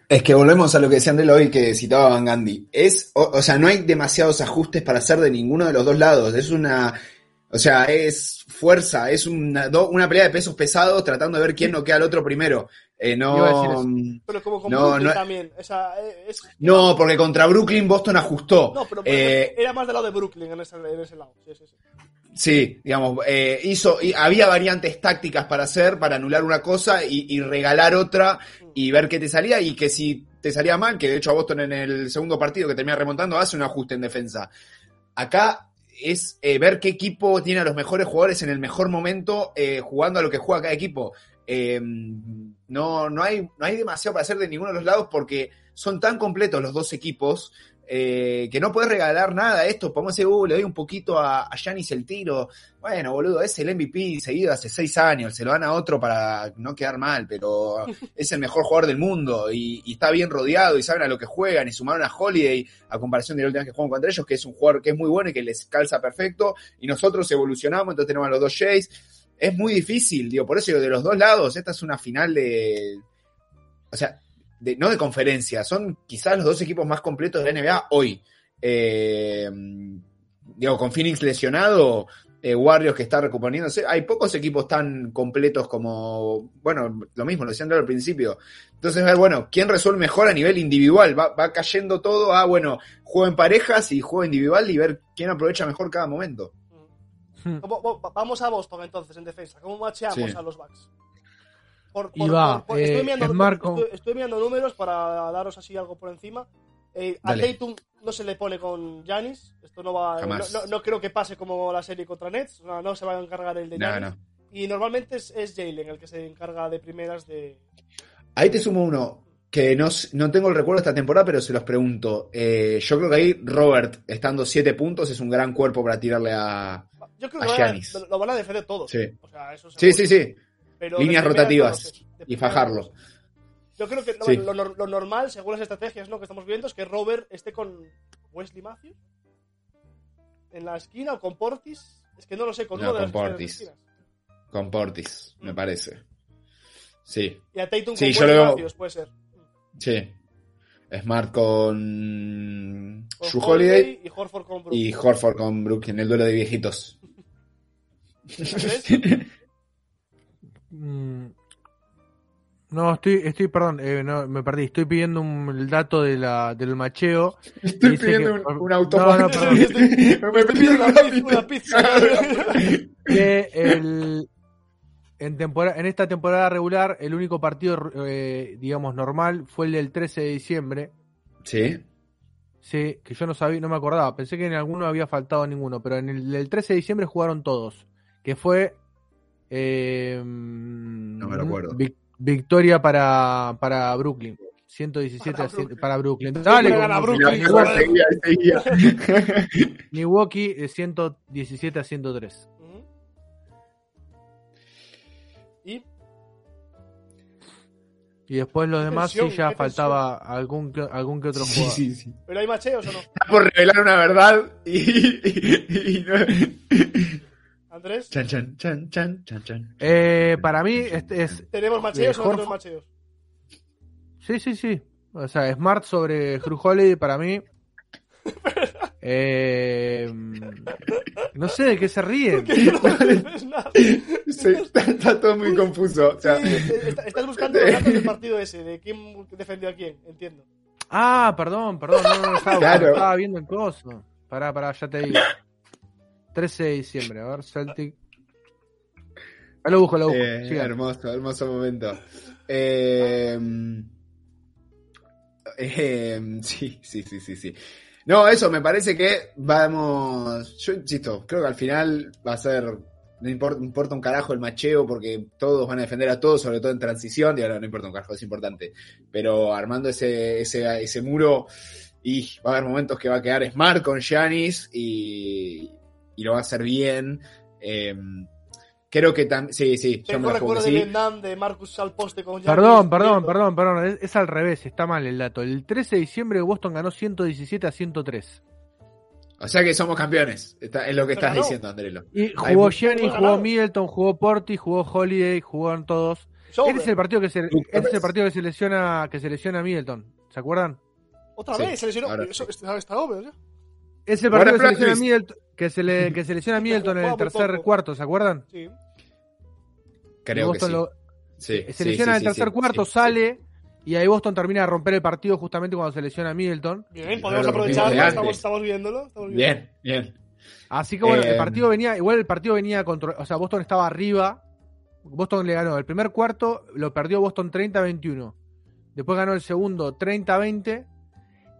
Es que volvemos a lo que decía Andrés hoy que citaba Van Gandhi. Es, o, o sea, no hay demasiados ajustes para hacer de ninguno de los dos lados. Es una, o sea, es fuerza, es una, do- una pelea de pesos pesados tratando de ver quién no queda al otro primero. Eh, no. Pero como con No, Brooklyn no- también. O sea, eh, es, no, porque contra Brooklyn Boston ajustó. no, pero Eh, era más del lado de Brooklyn en ese, en ese lado. Sí, sí, sí. Sí, digamos, eh, hizo, y había variantes tácticas para hacer, para anular una cosa y, y regalar otra y ver qué te salía y que si te salía mal, que de hecho a Boston en el segundo partido que termina remontando hace un ajuste en defensa. Acá es eh, ver qué equipo tiene a los mejores jugadores en el mejor momento eh, jugando a lo que juega cada equipo. No, no, hay, no hay demasiado para hacer de ninguno de los lados porque son tan completos los dos equipos eh, que no puedes regalar nada a esto. Podemos decir, uh, le doy un poquito a, Giannis el tiro. Bueno, boludo, es el MVP seguido hace seis años. Se lo dan a otro para no quedar mal, pero es el mejor jugador del mundo y, y está bien rodeado y saben a lo que juegan. Y sumaron a Holiday a comparación de la última vez que jugaron contra ellos, que es un jugador que es muy bueno y que les calza perfecto. Y nosotros evolucionamos, entonces tenemos a los dos Jays. Es muy difícil, digo, por eso digo, de los dos lados, esta es una final de. O sea, de- no de conferencia, son quizás los dos equipos más completos de la NBA hoy. Eh, digo, con Phoenix lesionado, eh, Warriors que está recuperándose, hay pocos equipos tan completos como, bueno, lo mismo, lo decían al principio. Entonces, bueno, ¿quién resuelve mejor a nivel individual? Va, va cayendo todo a, bueno, juego en parejas y juego individual y ver quién aprovecha mejor cada momento. ¿Cómo- cómo- vamos a Boston entonces en defensa. ¿Cómo macheamos Sí. a los Bucks? Por, Y va, eh, estoy, mirando, Smart con- estoy- estoy mirando números para daros así algo por encima. Eh, a. Tatum no se le pone con Giannis. Esto no va. No, no- no creo que pase como la serie contra Nets. No, no se va a encargar el de Giannis. Y normalmente es, es Jalen el que se encarga de primeras de. Ahí te sumo uno que no, no tengo el recuerdo de esta temporada, pero se los pregunto. Eh, yo creo que ahí Robert, estando siete puntos, es un gran cuerpo para tirarle a, Yo creo que lo van a, Giannis. lo van a defender todos. Sí. O sea, eso Sí, sí, sí. Pero Líneas de rotativas no. De y fajarlo. Yo creo que lo, Sí. lo nor- lo normal, según las estrategias ¿no? que estamos viendo, es que Robert esté con Wesley Matthews en la esquina o con Portis. Es que no lo sé, con No, uno de con las Portis. esquinas. Con Portis, me parece. Sí, Y a Tatum Sí, con Wesley veo- Matthews, puede ser. sí. Smart con Con Holiday Holiday y Horford con Brook. y Horford con Brook en el duelo de viejitos. Mm, No, estoy, estoy, perdón, eh, no, me perdí. Estoy pidiendo un- el dato de la, del macheo. Estoy pidiendo que- un, un No, automático. no, perdón. Me pedí una pizza, una pizza. que el, en, esta temporada regular, el único partido, eh, digamos, normal fue el del 13 de diciembre. Sí. Sí, que yo no sabía, no me acordaba. Pensé que en alguno había faltado ninguno, pero en el del 13 de diciembre jugaron todos. Que fue. eh, No me lo acuerdo. vic- victoria para, para Brooklyn. 117 Para a 100 Brooklyn. para Brooklyn. Dale, gana Brooklyn, Milwaukee, joder. Seguía, seguía. Milwaukee eh, 117 a 103. Ujú. Y Y después los demás tensión, sí ya faltaba algún que, algún que otro Sí, jugador. sí, sí. ¿Pero hay macheos o no? Está por revelar una verdad y, y- y no- Andrés, Chan, chan, chan, chan, chan, chan. Eh, para mí este es ¿tenemos macheos Eh, o no tenemos macheos? Sí, sí, sí. O sea, Smart sobre Drew Holiday para mí. Eh, no sé de qué se ríen. No. Sí, está, está todo muy confuso. O sea, Sí, está- estás buscando los datos del partido ese, de quién defendió a quién, entiendo. Ah, perdón, perdón. No, no, estaba, Claro. estaba viendo el coso. Pará, pará, ya te digo. 13 de diciembre, a ver, Celtic. Ahí lo busco, lo busco. eh, hermoso, hermoso momento. Eh, eh, sí, sí, sí, sí, sí. No, eso me parece que vamos. Yo insisto, creo que al final va a ser. No importa, importa un carajo el macheo porque todos van a defender a todos, sobre todo en transición. Y ahora no importa un carajo, es importante. Pero armando ese, ese, ese muro, y va a haber momentos que va a quedar Smart con Giannis y, y lo va a hacer bien. Eh, creo que también. Sí, sí, yo me Tengo la juego recuerdo que de sí. Vietnam, de Marcus al poste con Perdón, perdón, perdón, perdón. Es, es al revés, está mal el dato. El 13 de diciembre Boston ganó 117 a 103. O sea que somos campeones. Está- es lo que estás ganó. diciendo, Andrelo. Y jugó Hemos jugó. Middleton, jugó Porti, jugó Holiday, jugaron todos. Este es el partido que se, este es el partido que se lesiona, que se lesiona a Middleton. ¿Se acuerdan? Otra Sí, vez, se lesionó. ahora Eso sí. está, está obvio, ¿ya? Es el Ahora partido que se lesiona Middleton, que se le, que se lesiona a Middleton en el tercer poco. cuarto, ¿se acuerdan? Sí. Creo que Boston sí. lo- Sí, se sí, lesiona sí, en el tercer sí, cuarto, sí, sale, y ahí Boston termina de romper el partido justamente cuando se lesiona a Middleton. Bien, podemos aprovecharlo, estamos, estamos viéndolo. Estamos. Bien, bien. Así que bueno, el Eh, partido venía, igual el partido venía contra, o sea, Boston estaba arriba. Boston le ganó el primer cuarto, lo perdió Boston 30-21. Después ganó el segundo 30-20.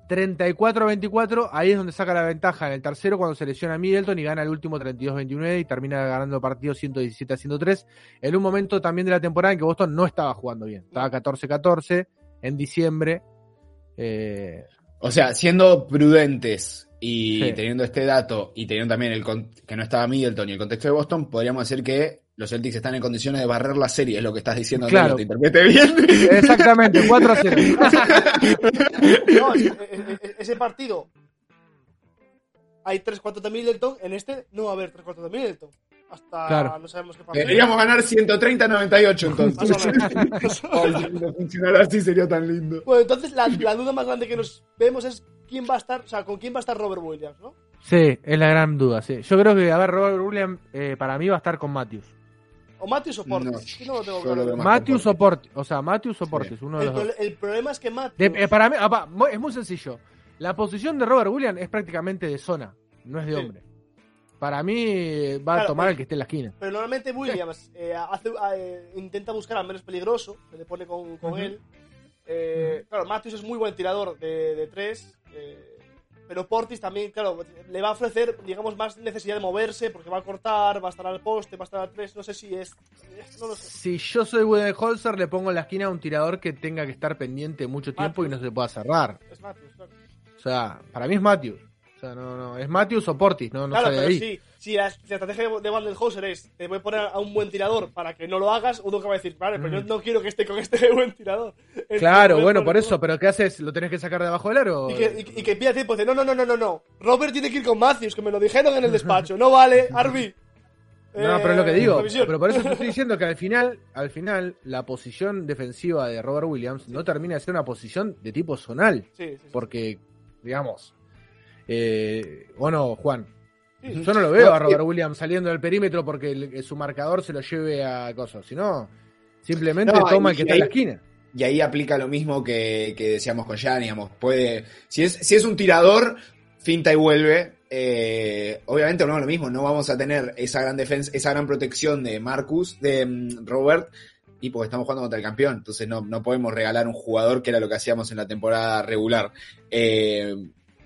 34-24, ahí es donde saca la ventaja en el tercero cuando se lesiona a Middleton y gana el último 32-29 y termina ganando partido 117-103 en un momento también de la temporada en que Boston no estaba jugando bien, estaba 14-14 en diciembre. Eh, O sea, siendo prudentes y Sí. teniendo este dato y teniendo también el que no estaba Middleton y el contexto de Boston, podríamos decir que los Celtics están en condiciones de barrer la serie, es lo que estás diciendo. Claro. ¿Te interprete bien? exactamente, 4-0. No, es- es- es- ese partido hay tres cuartos de Middleton, en este no va a haber tres cuartos de Middleton. Hasta Claro. no sabemos qué partido. Deberíamos ganar 130-98 Más o entonces. no funcionara así sería tan lindo. Bueno, entonces la, la duda más grande que nos vemos es quién va a estar, o sea, con quién va a estar Robert Williams, ¿no? Sí, es la gran duda, sí. Yo creo que, a ver, Robert Williams eh, para mí va a estar con Matthews. O Matthews o Portis. No, no lo tengo claro. Matthews o Portis, o sea, Matthews o Portis, uno de El, los el problema es que Matthews... De- eh, para mí, apa, es muy sencillo. La posición de Robert Williams es prácticamente de zona, no es de Sí. hombre. Para mí eh, va a tomar pero- el que esté en la esquina. Pero normalmente Williams eh, hace, eh, intenta buscar al menos peligroso, se le pone con, con él. Eh, Claro, Matthews es muy buen tirador de, de tres, eh, pero Portis también, claro, le va a ofrecer, digamos, más necesidad de moverse, porque va a cortar, va a estar al poste, va a estar al tres, no sé si es... es- no lo sé. Si yo soy Budenholzer, le pongo en la esquina a un tirador que tenga que estar pendiente mucho tiempo y no se pueda cerrar. Es Matthews, claro. O sea, para mí es Matthews. O sea, no, no, es Matthews o Portis, no, no claro, sale pero ahí. si, si la, si la estrategia de Vandenhauser es te voy a poner a un buen tirador para que no lo hagas, uno que va a decir, vale, pero yo no quiero que esté con este buen tirador. Entonces, Claro, bueno, por eso, pero ¿qué haces? ¿Lo tenés que sacar de abajo del aro? Y que, y, y que pida tiempo, dice, no, no, no, no, no, no. Robert tiene que ir con Matthews, que me lo dijeron en el despacho. No vale, Arby. No, pero es lo que digo. revisión. Pero por eso te estoy diciendo que al final, al final, la posición defensiva de Robert Williams no termina de ser una posición de tipo zonal. Sí, sí, sí. Porque, digamos, eh, o no, Juan. Sí. Yo no lo veo a Robert eh, Williams saliendo del perímetro porque el- su marcador se lo lleve a cosas, sino simplemente No, toma el que está en la esquina. Y ahí aplica lo mismo que, que decíamos con Jan, digamos, puede, si es, si es un tirador, finta y vuelve, eh, obviamente no es lo mismo, no vamos a tener esa gran defensa, esa gran protección de Marcus, de mm, Robert, y porque estamos jugando contra el campeón, entonces no, no podemos regalar un jugador que era lo que hacíamos en la temporada regular. Eh,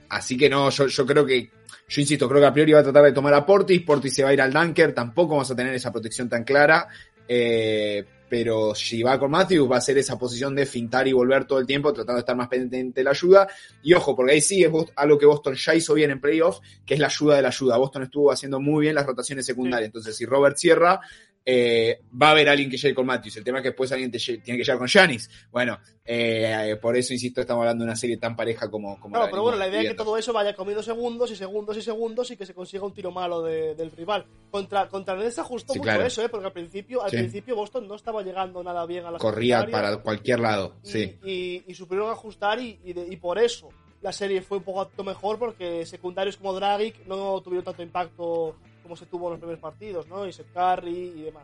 así que no, yo, yo creo que, yo insisto, creo que a priori va a tratar de tomar a Portis, Portis se va a ir al Dunker, tampoco vamos a tener esa protección tan clara. Eh, pero si va con Matthews va a ser esa posición de fintar y volver todo el tiempo, tratando de estar más pendiente de la ayuda. Y ojo, porque ahí sí es algo que Boston ya hizo bien en playoff, que es la ayuda de la ayuda. Boston estuvo haciendo muy bien las rotaciones secundarias. Entonces, si Robert cierra, eh, va a haber alguien que llegue con Matthews. El tema es que después alguien te lle- tiene que llegar con Giannis. Bueno, eh, por eso insisto, estamos hablando de una serie tan pareja como, como Claro, la pero bueno, la idea es que todo eso vaya comiendo segundos y segundos y segundos y que se consiga un tiro malo de- del rival. Contra, contra Nets ajustó Sí, mucho claro. eso, ¿eh? Porque al principio, al Sí. principio Boston no estaba llegando nada bien a la Corría para cualquier lado, y, sí. y, y supieron ajustar y, y, de- y por eso la serie fue un poco mejor porque secundarios como Dragic no tuvieron tanto impacto como se tuvo en los primeros partidos, ¿no? Y Seth Curry y demás.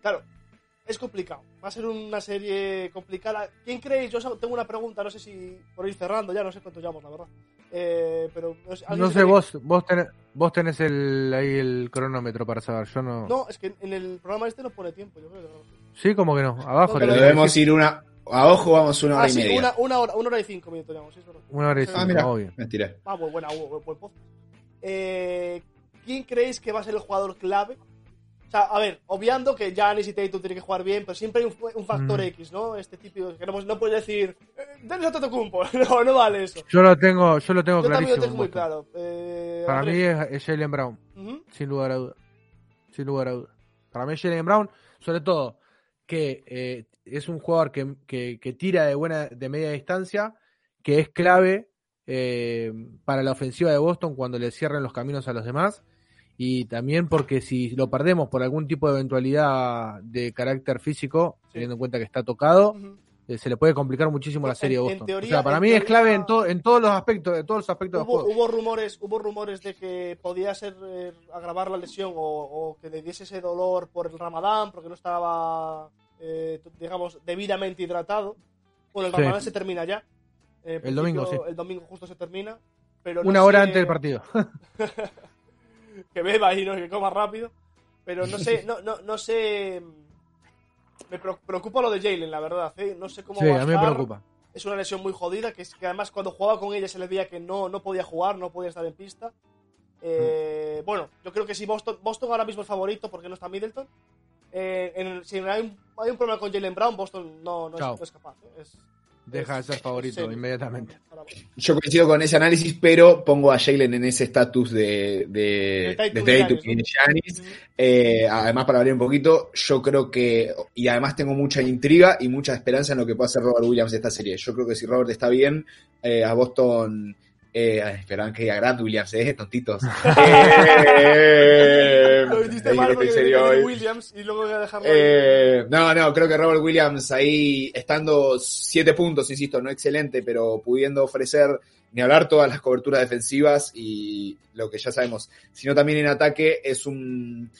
Claro, es complicado. Va a ser una serie complicada. ¿Quién creéis? Yo tengo una pregunta, no sé si por ir cerrando ya, no sé cuánto llevamos, la verdad. Eh, pero no sé, ¿alguien No sé, vos, vos tenés, vos tenés el, ahí el cronómetro para saber, yo no. No, es que en el programa este no pone tiempo, yo creo que no. Sí, como que no, abajo. Pero debemos decir. ir una. A ojo, vamos una hora Ah, y sí, media. una, una hora, una hora y cinco minutos llevamos, sí, es verdad. Una hora y Sí, cinco, Ah, mira, obvio. me tiré. Ah, buen, buena, buen, buen podcast. Eh, ¿Quién creéis que va a ser el jugador clave? O sea, a ver, obviando que Giannis y Tatum tienen que jugar bien, pero siempre hay un, un factor Mm. X, ¿no? Este típico que no, no puedes decir, eh, Dennis Antetokounmpo. no, no vale eso. Yo lo tengo, yo lo tengo Yo también clarísimo. lo tengo muy claro. Eh, Para mí es, es Jalen Brown, Ujú. sin lugar a duda. Sin lugar a duda. Para mí es Jalen Brown, sobre todo que eh, es un jugador que, que- que tira de buena, de media distancia, que es clave eh, para la ofensiva de Boston cuando le cierren los caminos a los demás. Y también porque si lo perdemos por algún tipo de eventualidad de carácter físico, Sí. teniendo en cuenta que está tocado, eh, se le puede complicar muchísimo la serie en Boston. teoría- o sea, para mí es clave en, to- en todos los aspectos, en todos los aspectos del Hubo, juego. hubo rumores, hubo rumores de que podía ser eh, agravar la lesión o, o que le diese ese dolor por el Ramadán, porque no estaba, eh, digamos, debidamente hidratado. Bueno, el Sí. Ramadán se termina ya. Eh, El domingo, sí. El domingo justo se termina. Pero no Una hora sé- antes del partido. que beba y no que coma rápido. Pero no sé, no, no, no sé. Me preocupa lo de Jalen, la verdad. ¿eh? No sé cómo Sí, va a a mí me estar. preocupa. Es una lesión muy jodida, que, es, que además cuando jugaba con ella se le veía que no, no podía jugar, no podía estar en pista. Eh, Bueno, yo creo que si Boston, Boston ahora mismo es favorito porque no está Middleton. Eh, en si hay un, hay un problema con Jalen Brown, Boston no, no, es, Chao. no es capaz. ¿eh? Es- Deja de ser favorito sí. inmediatamente. Yo coincido con ese análisis, pero pongo a Jalen en ese estatus de, de, De Tatum de de Giannis. Eh, además, para variar un poquito, yo creo que, y además tengo mucha intriga y mucha esperanza en lo que pueda hacer Robert Williams de esta serie. Yo creo que si Robert está bien, eh, a Boston. Eh, esperaban que diga Grant Williams, eh, tontitos. Eh, Lo hiciste ahí mal que porque estoy serio de hoy. Williams y luego voy a dejarlo. Eh, no, no, creo que Robert Williams ahí estando siete puntos, insisto, no excelente, pero pudiendo ofrecer ni hablar todas las coberturas defensivas y lo que ya sabemos, sino también en ataque es un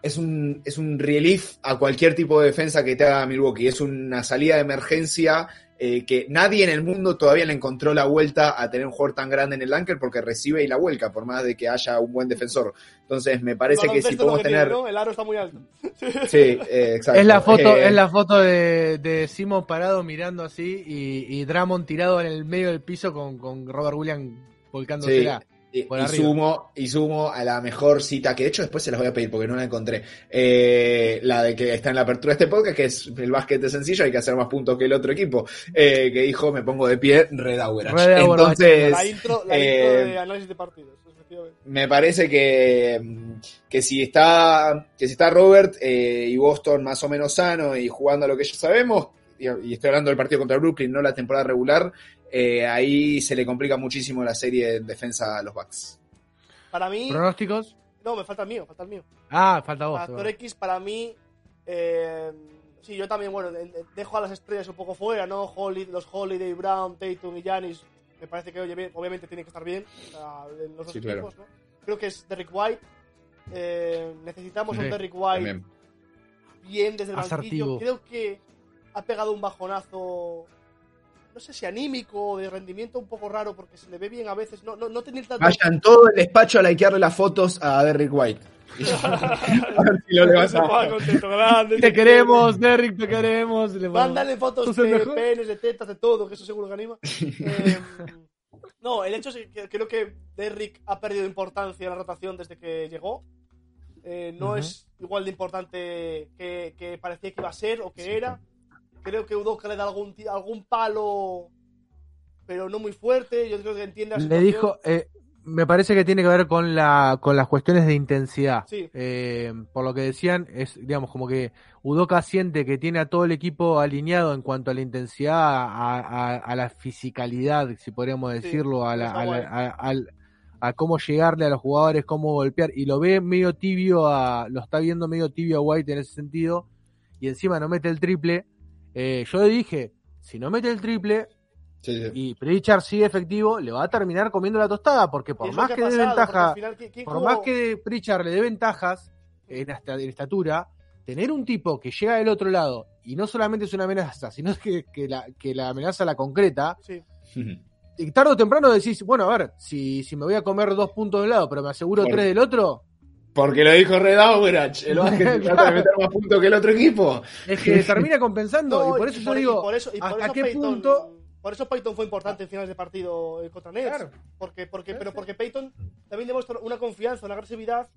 es un es un relief a cualquier tipo de defensa que te haga Milwaukee, es una salida de emergencia eh, que nadie en el mundo todavía le encontró la vuelta a tener un jugador tan grande en el anker porque recibe y la vuelca, por más de que haya un buen defensor. Entonces me parece que si podemos que tiene, tener... ¿no? El aro está muy alto. Sí, eh, exacto. Es la foto, Eh, es la foto de, de Simon parado mirando así y, y Drummond tirado en el medio del piso con, con Robert Williams volcándosela. Y, sumo, y sumo a la mejor cita, que de hecho después se las voy a pedir porque no la encontré. Eh, la de que está en la apertura de este podcast, que es el básquet es sencillo, hay que hacer más puntos que el otro equipo. Eh, que dijo, me pongo de pie, Red Average. Entonces, la intro, la eh, intro de análisis de partidos, me parece que, que si está que si está Robert eh, y Boston más o menos sano y jugando a lo que ya sabemos, y estoy hablando del partido contra Brooklyn, no la temporada regular, eh, ahí se le complica muchísimo la serie en defensa a los Bucks. Para mí. ¿Pronósticos? No, me falta el mío, falta el mío. Ah, falta vos. Factor X para mí. Eh, sí, yo también, bueno, de- de- dejo a las estrellas un poco fuera, ¿no? Holly- los Holiday, Brown, Tatum y Giannis. Me parece que, oye, bien, obviamente tiene que estar bien o sea, en los dos Sí, claro. equipos, ¿no? Creo que es Derrick White. Eh, necesitamos Sí, un Derrick White También. bien desde el Asertivo. banquillo. Creo que ha pegado un bajonazo. No sé si anímico o de rendimiento un poco raro porque se le ve bien a veces. No, no, no tener tanto. Vayan todo el despacho a likearle las fotos a Derrick White. a ver si lo contento, grande. Te queremos, Derrick, te queremos. Mándale fotos de mejor. penes, de tetas, de todo, que eso seguro que anima. Eh, no, el hecho es que creo que Derrick ha perdido importancia en la rotación desde que llegó. Eh, no es igual de importante que, que parecía que iba a ser o que era. Creo que Udoka le da algún, algún palo, pero no muy fuerte. Yo creo que entiende la Le dijo, eh, me parece que tiene que ver con la con las cuestiones de intensidad. Sí. Eh, por lo que decían, es digamos como que Udoka siente que tiene a todo el equipo alineado en cuanto a la intensidad, a, a- a la fisicalidad, si podríamos decirlo, a, la- a cómo llegarle a los jugadores, cómo golpear, y lo ve medio tibio, a, lo está viendo medio tibio a White en ese sentido, y encima no mete el triple. Eh, yo le dije, si no mete el triple, Sí, sí. y Pritchard sigue efectivo, le va a terminar comiendo la tostada, porque por más ha que, dé pasado, ventaja, al final, ¿quién- quién por jugó? más que Pritchard le dé ventajas en, hasta, en estatura, tener un tipo que llega del otro lado y no solamente es una amenaza, sino que, que la, que la amenaza la concreta, Sí. y tarde o temprano decís, bueno, a ver, si, si me voy a comer dos puntos de un lado, pero me aseguro Por- tres del otro, Porque lo dijo Red Average. El básquet trata de meter más puntos que el otro equipo. es que termina compensando, No, y por eso yo y digo, por eso, y por ¿hasta qué Peyton- punto? Por eso Peyton fue importante en finales de partido eh, contra Nets. Claro. Porque, porque, pero porque Peyton también demuestra una confianza, una agresividad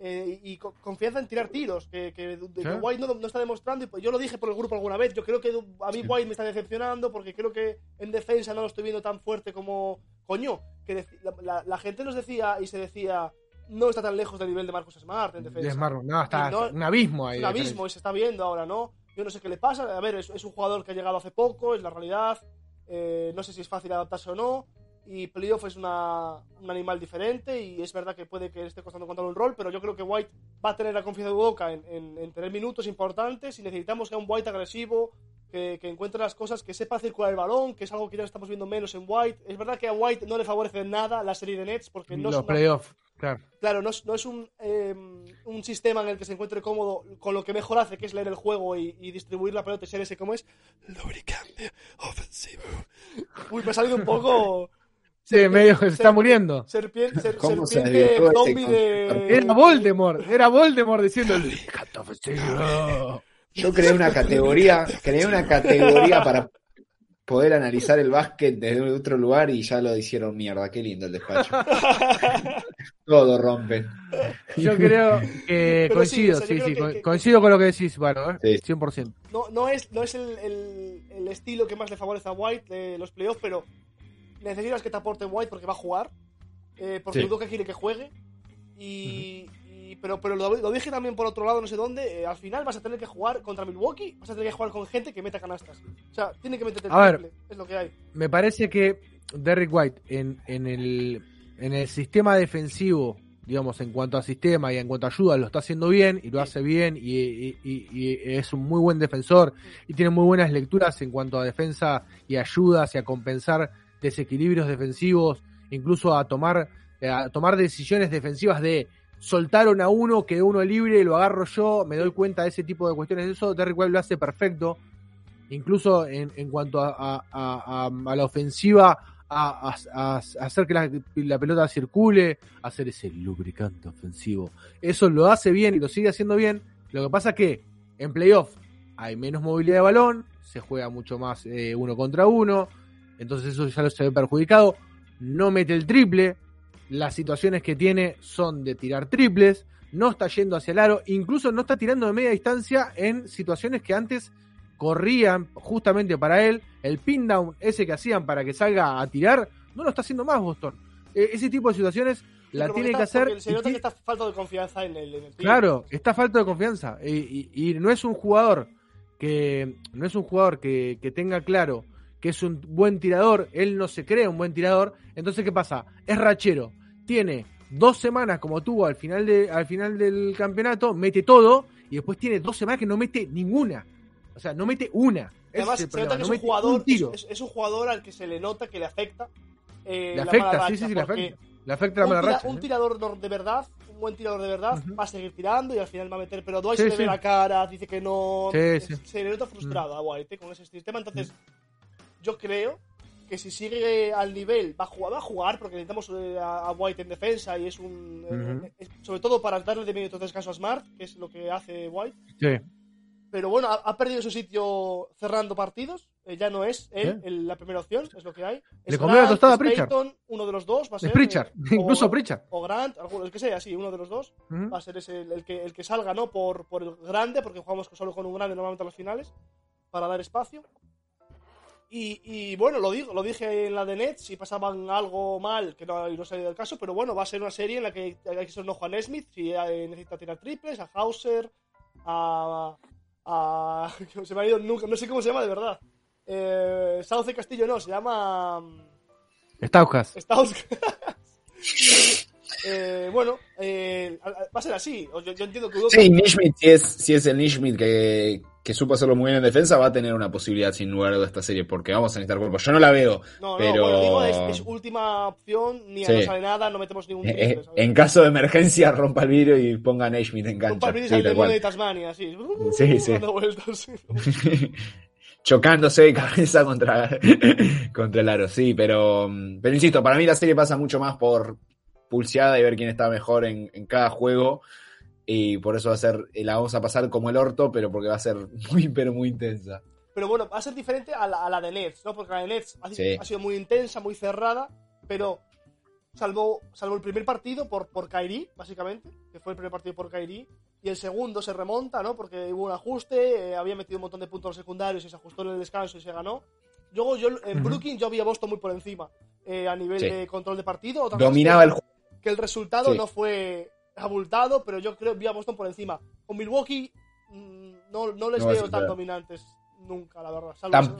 eh, y, y co- confianza en tirar tiros que, que, que. White no, no está demostrando. Y pues yo lo dije por el grupo alguna vez. Yo creo que a mí White me está decepcionando porque creo que en defensa no lo estoy viendo tan fuerte como coño. Que la, la- la gente nos decía y se decía no está tan lejos del nivel de Marcus Smart en defensa. Es Marlon, no, está no- un abismo ahí. Es de un abismo y se está viendo ahora, ¿no? Yo no sé qué le pasa. A ver, es, es un jugador que ha llegado hace poco, es la realidad. Eh, no sé si es fácil adaptarse o no. Y playoff es una, un animal diferente y es verdad que puede que esté costando encontrar un rol, pero yo creo que White va a tener la confianza de Boca en, en- en tener minutos importantes y necesitamos que un White agresivo, que, que encuentre las cosas, que sepa circular el balón, que es algo que ya estamos viendo menos en White. Es verdad que a White no le favorece nada la serie de Nets porque no es Los una- playoffs, claro. Claro, no es, no es un, eh, un sistema en el que se encuentre cómodo con lo que mejor hace, que es leer el juego y, y distribuir la pelota y ser ese como es lubricante ofensivo. Uy, me ha salido un poco... Sí, medio que se está muriendo. Serpiente, ser- ¿Cómo se serpiente zombie de. Era Voldemort, era Voldemort diciéndole. Yo creé una categoría, creé una categoría para poder analizar el básquet desde otro lugar y ya lo hicieron mierda. Qué lindo el despacho. Todo rompen. Yo creo que Pero sí, coincido, o sea, sí, sí, que- que- coincido con lo que decís, Varo, ¿eh? Sí. 100%. No, no es, no es el, el- el estilo que más le favorece a White de los playoffs, pero necesitas que te aporte White porque va a jugar. Eh, porque Sí. Udoka quiere que juegue. Y, y- pero, pero lo, lo dije también por otro lado, no sé dónde. eh, al final vas a tener que jugar contra Milwaukee, vas a tener que jugar con gente que meta canastas. O sea, tiene que meterte el A ver. es lo que hay. Me parece que Derrick White en, en, el, en el sistema defensivo, digamos, en cuanto a sistema y en cuanto a ayuda, lo está haciendo bien y lo hace bien y, y- y- y es un muy buen defensor y tiene muy buenas lecturas en cuanto a defensa y ayudas y a compensar desequilibrios defensivos, incluso a tomar, a tomar decisiones defensivas de soltaron a uno, quedó uno libre, lo agarro yo, me doy cuenta de ese tipo de cuestiones. Eso Derrick White lo hace perfecto incluso en, en cuanto a, la ofensiva, a, hacer que la, la pelota circule, hacer ese lubricante ofensivo. Eso lo hace bien y lo sigue haciendo bien. Lo que pasa que en playoff hay menos movilidad de balón, se juega mucho más eh, uno contra uno, entonces eso ya lo se ve perjudicado. No mete el triple, las situaciones que tiene son de tirar triples, no está yendo hacia el aro, incluso no está tirando de media distancia en situaciones que antes corrían justamente para él, el pin down ese que hacían para que salga a tirar, no lo está haciendo más Boston. E- ese tipo de situaciones la tiene que hacer. Se nota que está falta de confianza en el, en el. Claro, está falta de confianza. Y, y- y no es un jugador que. No es un jugador que, que tenga claro que es un buen tirador. Él no se cree un buen tirador. Entonces, ¿qué pasa? Es rachero. Tiene dos semanas como tuvo al final, de, al final del campeonato, mete todo. Y después tiene dos semanas que no mete ninguna. O sea, no mete una. Además, es el se nota problema, que no es un jugador, un es, es un jugador al que se le nota que le afecta. eh, Le la afecta, mala sí, racha, sí, sí, le afecta. Le afecta la un, mala tira- racha. un ¿eh? tirador de verdad, un buen tirador de verdad, va a seguir tirando y al final va a meter. Pero Dwight Sí, se le ve la cara, dice que no. Sí. Se le nota frustrado a White eh, con ese sistema. Entonces, yo creo que si sigue al nivel, va a jugar, va a jugar porque necesitamos eh, a, White en defensa y es un. eh, sobre todo para darle de minutos de descanso a Smart, que es lo que hace White. Sí. Pero bueno, ha, ha perdido su sitio cerrando partidos. eh, ya no es él el- la primera opción, es lo que hay. Le Es comió la tostada a Pritchard. Payton, uno de los dos va a Es ser. Pritchard, eh, incluso o- Pritchard. O Grant, alguno, el que sea, sí, uno de los dos. Va a ser ese, el, el que, el que salga, ¿no? Por, por el grande, porque jugamos solo con un grande normalmente a las finales. Para dar espacio. Y, y bueno, lo digo, lo dije en la de Nets, si pasaban algo mal, que no, y no salió del caso, pero bueno, va a ser una serie en la que hay que ser no Juan Smith, si eh, necesita tirar triples, a Hauser, a. a se me ha ido nunca, no sé cómo se llama de verdad. Eh, Sauce Castillo no, se llama. mm, Staukas. Estados eh, bueno, eh, va a ser así. Yo, yo entiendo que Sí, Nishmit, si es, si es el Nishmit que, que supo hacerlo muy bien en defensa, va a tener una posibilidad sin lugar a esta serie, porque vamos a necesitar cuerpo. Yo no la veo, No, no, pero bueno, digo, es, es última opción, ni Sí. no sale nada, no metemos ningún eh, eh, en caso de emergencia rompa el vidrio y ponga a Nishmit en cancha. Sí, al tal demonio cual. de Tasmania, así. Sí, sí. Vueltas. Chocándose de cabeza contra, contra el aro, sí, pero, pero insisto, para mí la serie pasa mucho más por pulseada y ver quién está mejor en, en cada juego. Y por eso va a ser, la vamos a pasar como el orto, pero porque va a ser muy, pero muy intensa. Pero bueno, va a ser diferente a la, a la de Nets, ¿no? Porque la de Nets ha, Sí. ha sido muy intensa, muy cerrada, pero salvo, salvo el primer partido por, por Kairi, básicamente, que fue el primer partido por Kairi, y el segundo se remonta, ¿no? Porque hubo un ajuste, eh, había metido un montón de puntos secundarios y se ajustó en el descanso y se ganó. Luego yo en. Brooklyn yo vi a Boston muy por encima eh, a nivel Sí. de control de partido. Dominaba que- el juego. que el resultado Sí. no fue abultado, pero yo creo que vi a Boston por encima. Con Milwaukee mm, no, no les No veo tan dominantes nunca, la verdad.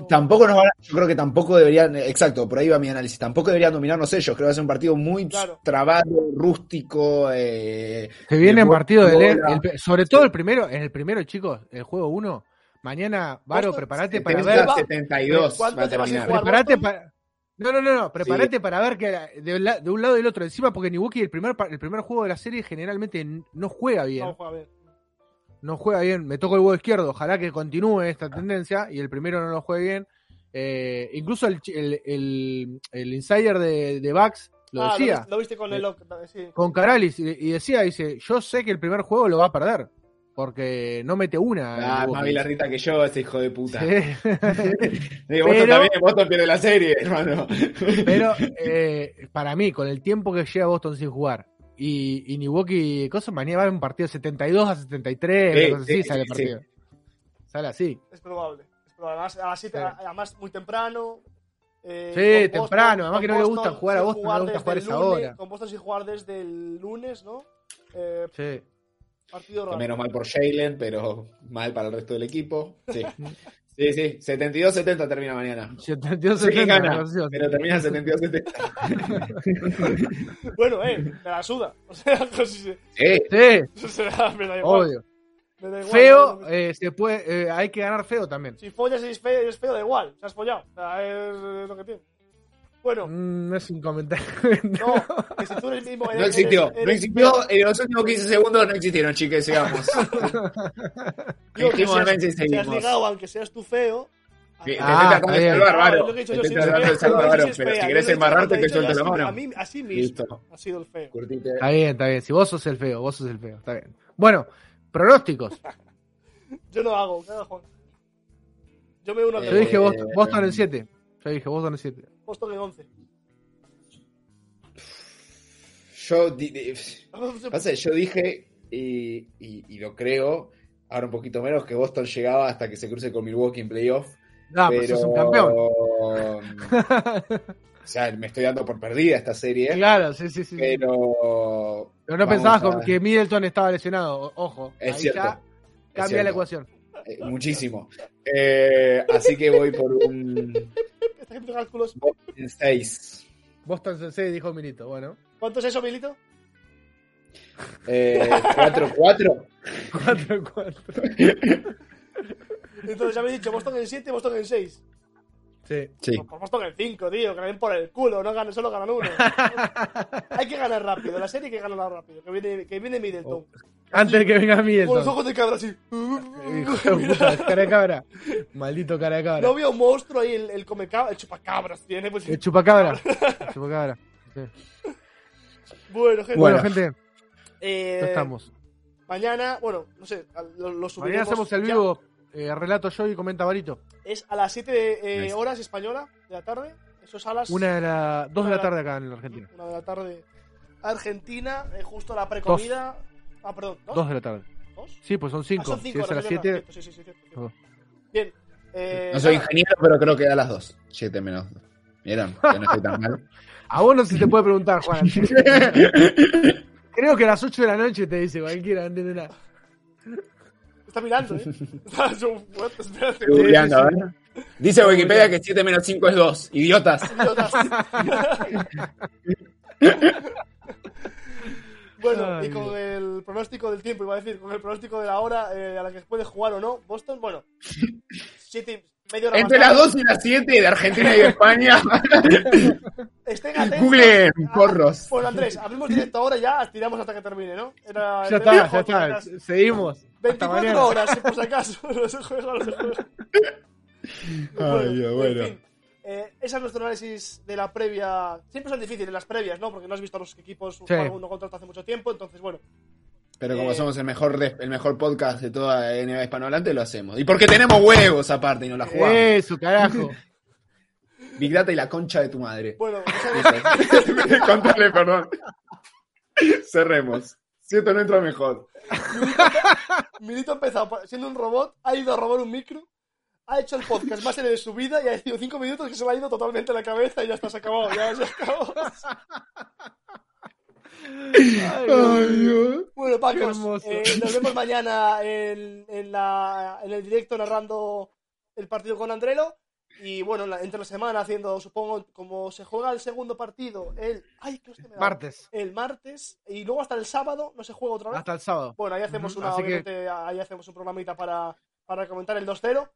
Tampoco nos van a- yo creo que tampoco deberían, exacto, por ahí va mi análisis, tampoco deberían dominarnos ellos, creo que va a ser un partido muy Claro. trabado, rústico. Eh, Se viene en partido de el pe- sobre todo el primero, en el primero, chicos, el juego 1. Mañana, Varo, prepárate para 70, ver. 72 ¿Cuánto va a terminar. Prepárate para. No, no, no, no, prepárate para ver que de, la- de un lado y del otro encima, porque Milwaukee el primer, el primer juego de la serie generalmente no juega bien. No, juega bien. no juega bien, me toco el huevo izquierdo, ojalá que continúe esta tendencia y el primero no lo juegue bien. Eh, incluso el, el, el- el insider de, de Bucks lo Ah, decía. lo viste con el Lock, sí. con Caralis y, y decía, dice, yo sé que el primer juego lo va a perder. Porque no mete una. Ah, más bilarrita que yo, ese hijo de puta. Sí. Digo, Boston Pero- también, Boston pierde la serie, hermano. Pero eh, para mí, con el tiempo que lleva Boston sin jugar y, y Milwaukee, cosa, mañana va a haber un partido de 72 a 73, Sí, cosa así, sí, sale el sí, partido. Sale así. Es probable. Es probable. Además, a las siete- Sí. además muy temprano. eh, Sí, temprano, además que no le gusta jugar a Boston, no le gusta jugar esa lunes, hora. Con Boston sin jugar desde el lunes, ¿no? Eh, Sí. Partido raro. Menos mal por Jalen, pero mal para el resto del equipo. Sí, sí, sí. 72-70 termina mañana. 72 No sé quién 70, gana, gracioso. pero termina 72-70. Bueno, eh, me la suda. O sea, pues, sí, Sí. Sí, o sea, me da igual. obvio. Me da igual, Feo, ¿no? eh, se puede, eh, hay que ganar feo también. Si follas y es feo, y es feo, da igual. Se has follado. O sea, es lo que tiene. Bueno, Mm, No es un comentario. no, que si tú eres mismo. No eres- existió, eres- no existió. En los últimos 15 segundos no existieron, chiques, sigamos. Digo, que seas- has seguimos. ligado, aunque seas tú feo. Que te Ah, el bien. bárbaro. No, que dicho yo, Te el si es pero si querés embarrarte, te suelto la así, mano. A mí, así mismo. Listo. Ha sido el feo. Curtite. Está bien, está bien. Si vos sos el feo, vos sos el feo. Está bien. Bueno, pronósticos. Yo no hago, ¿qué hago, Juan? Yo me uno al Yo de dije Boston. Boston en 7. Yo dije Boston en 7. Boston en 11. Yo, di- di- pasa yo dije, y, y- y lo creo, ahora un poquito menos, que Boston llegaba hasta que se cruce con Milwaukee en playoff. Ah, pues sos un campeón. O sea, me estoy dando por perdida esta serie. Claro, sí, sí, sí. Pero. Pero no pensabas a- que Middleton estaba lesionado. Ojo, Es ahí cierto, ya es cambia cierto. la ecuación. eh, muchísimo. Eh, así que voy por un haciendo cálculos. 6. Boston en 6 dijo Milito. Bueno, ¿Cuánto es eso, Milito? Eh, 4-4. 4-4. Entonces ya me he dicho Boston en 7, Boston en 6. Sí. Sí. Por Boston en 5, tío, que le den por el culo, no ganan, solo ganan uno. hay que ganar rápido, la serie hay que ganarla rápido, que viene, que viene Middleton. Antes de que venga Con los Middleton. ojos de cabra así. Hijo de puta, cara de cabra. Maldito cara de cabra. No veo un monstruo ahí, el, el comecabra, el chupacabras tiene. Pues, El chupacabra. El chupacabra. Sí. Bueno, gente. Bueno, gente, eh, ya estamos. Mañana, bueno, no sé, lo, lo subiremos. Mañana hacemos el ya. vivo. Eh, relato yo y comenta Barito. Es a las 7 eh, horas española de la tarde. Eso es a las Una de la, dos de la tarde acá en la Argentina. Una de la tarde. Argentina, eh, justo la precomida. Ah, perdón, ¿dos? Dos de la tarde. ¿Dos? Sí, pues son Ah, cinco. son Si cinco, es a las ahora, 7. Sí, sí, sí. Oh. Bien. Eh, No soy nada, ingeniero, pero creo que da las 2. 7 menos 2. ¿Vieron? Que no estoy tan mal. A vos no se te puede preguntar, Juan. Creo que a las 8 de la noche te dice cualquiera, no entiende nada. Está mirando, ¿eh? Está yo, what, espérate. Estoy googleando, a ver. Dice Wikipedia que 7 menos 5 es 2. Idiotas. Idiotas. bueno, Ay, y con el pronóstico del tiempo, iba a decir, con el pronóstico de la hora eh, a la que puede jugar o no, Boston, bueno, siete, Entre las tarde. 2 y las 7 de Argentina y de España. Estén atentos. Google porros. Bueno, Andrés, abrimos directo ahora ya, tiramos hasta que termine, ¿no? Era Ya está, ya está. Seguimos. Hasta 24 mañana. horas, si por si acaso. Juega, no se juega. Ay, Dios, en bueno. fin, eh, ese es nuestro análisis de la previa. Siempre son difíciles las previas, ¿no? Porque no has visto a los equipos jugar uno contra otro hace mucho tiempo. Entonces, bueno, Pero como Eh. somos el mejor, el mejor podcast de toda la NBA hispanohablante, lo hacemos. Y porque tenemos huevos aparte y nos la jugamos. Eso, carajo. Big Data y la concha de tu madre. bueno. Contale, perdón. Cerremos. Siento no entra mejor. Milito ha empezado pa- siendo un robot, ha ido a robar un micro, ha hecho el podcast más serio de su vida y ha decidido 5 minutos que se le ha ido totalmente la cabeza y ya está, se acabado. Ya se acabó. Ay. Bueno, Pacos, eh, nos vemos mañana en, en, la, en el directo narrando el partido con Andrelo. Y bueno, la- entre la semana haciendo, supongo, como se juega el segundo partido, el. ¡Ay, qué hostia me da! Martes. El martes. Y luego hasta el sábado no se juega otra vez. Hasta el sábado. Bueno, ahí hacemos una, que- ahí hacemos un programita para, para comentar el 2-0.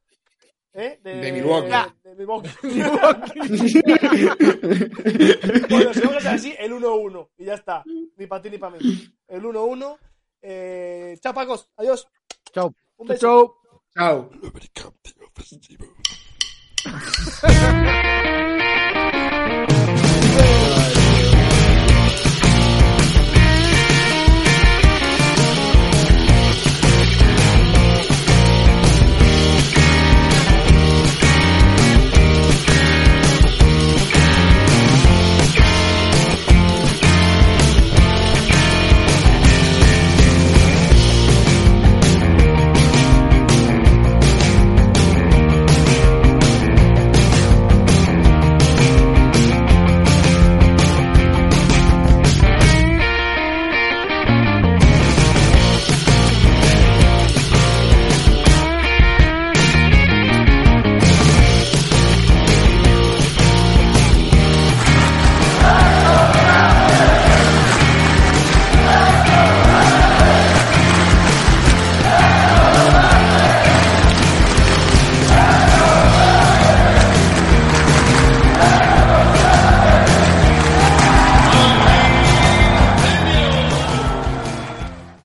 ¿Eh? De Milwaukee. De, Milwaukee. bueno, si vamos a hacer así, el 1-1. Y ya está. Ni para ti ni para mí. El 1-1. Eh, chao, Pacos. Adiós. Chau. Un beso. chau. Chao.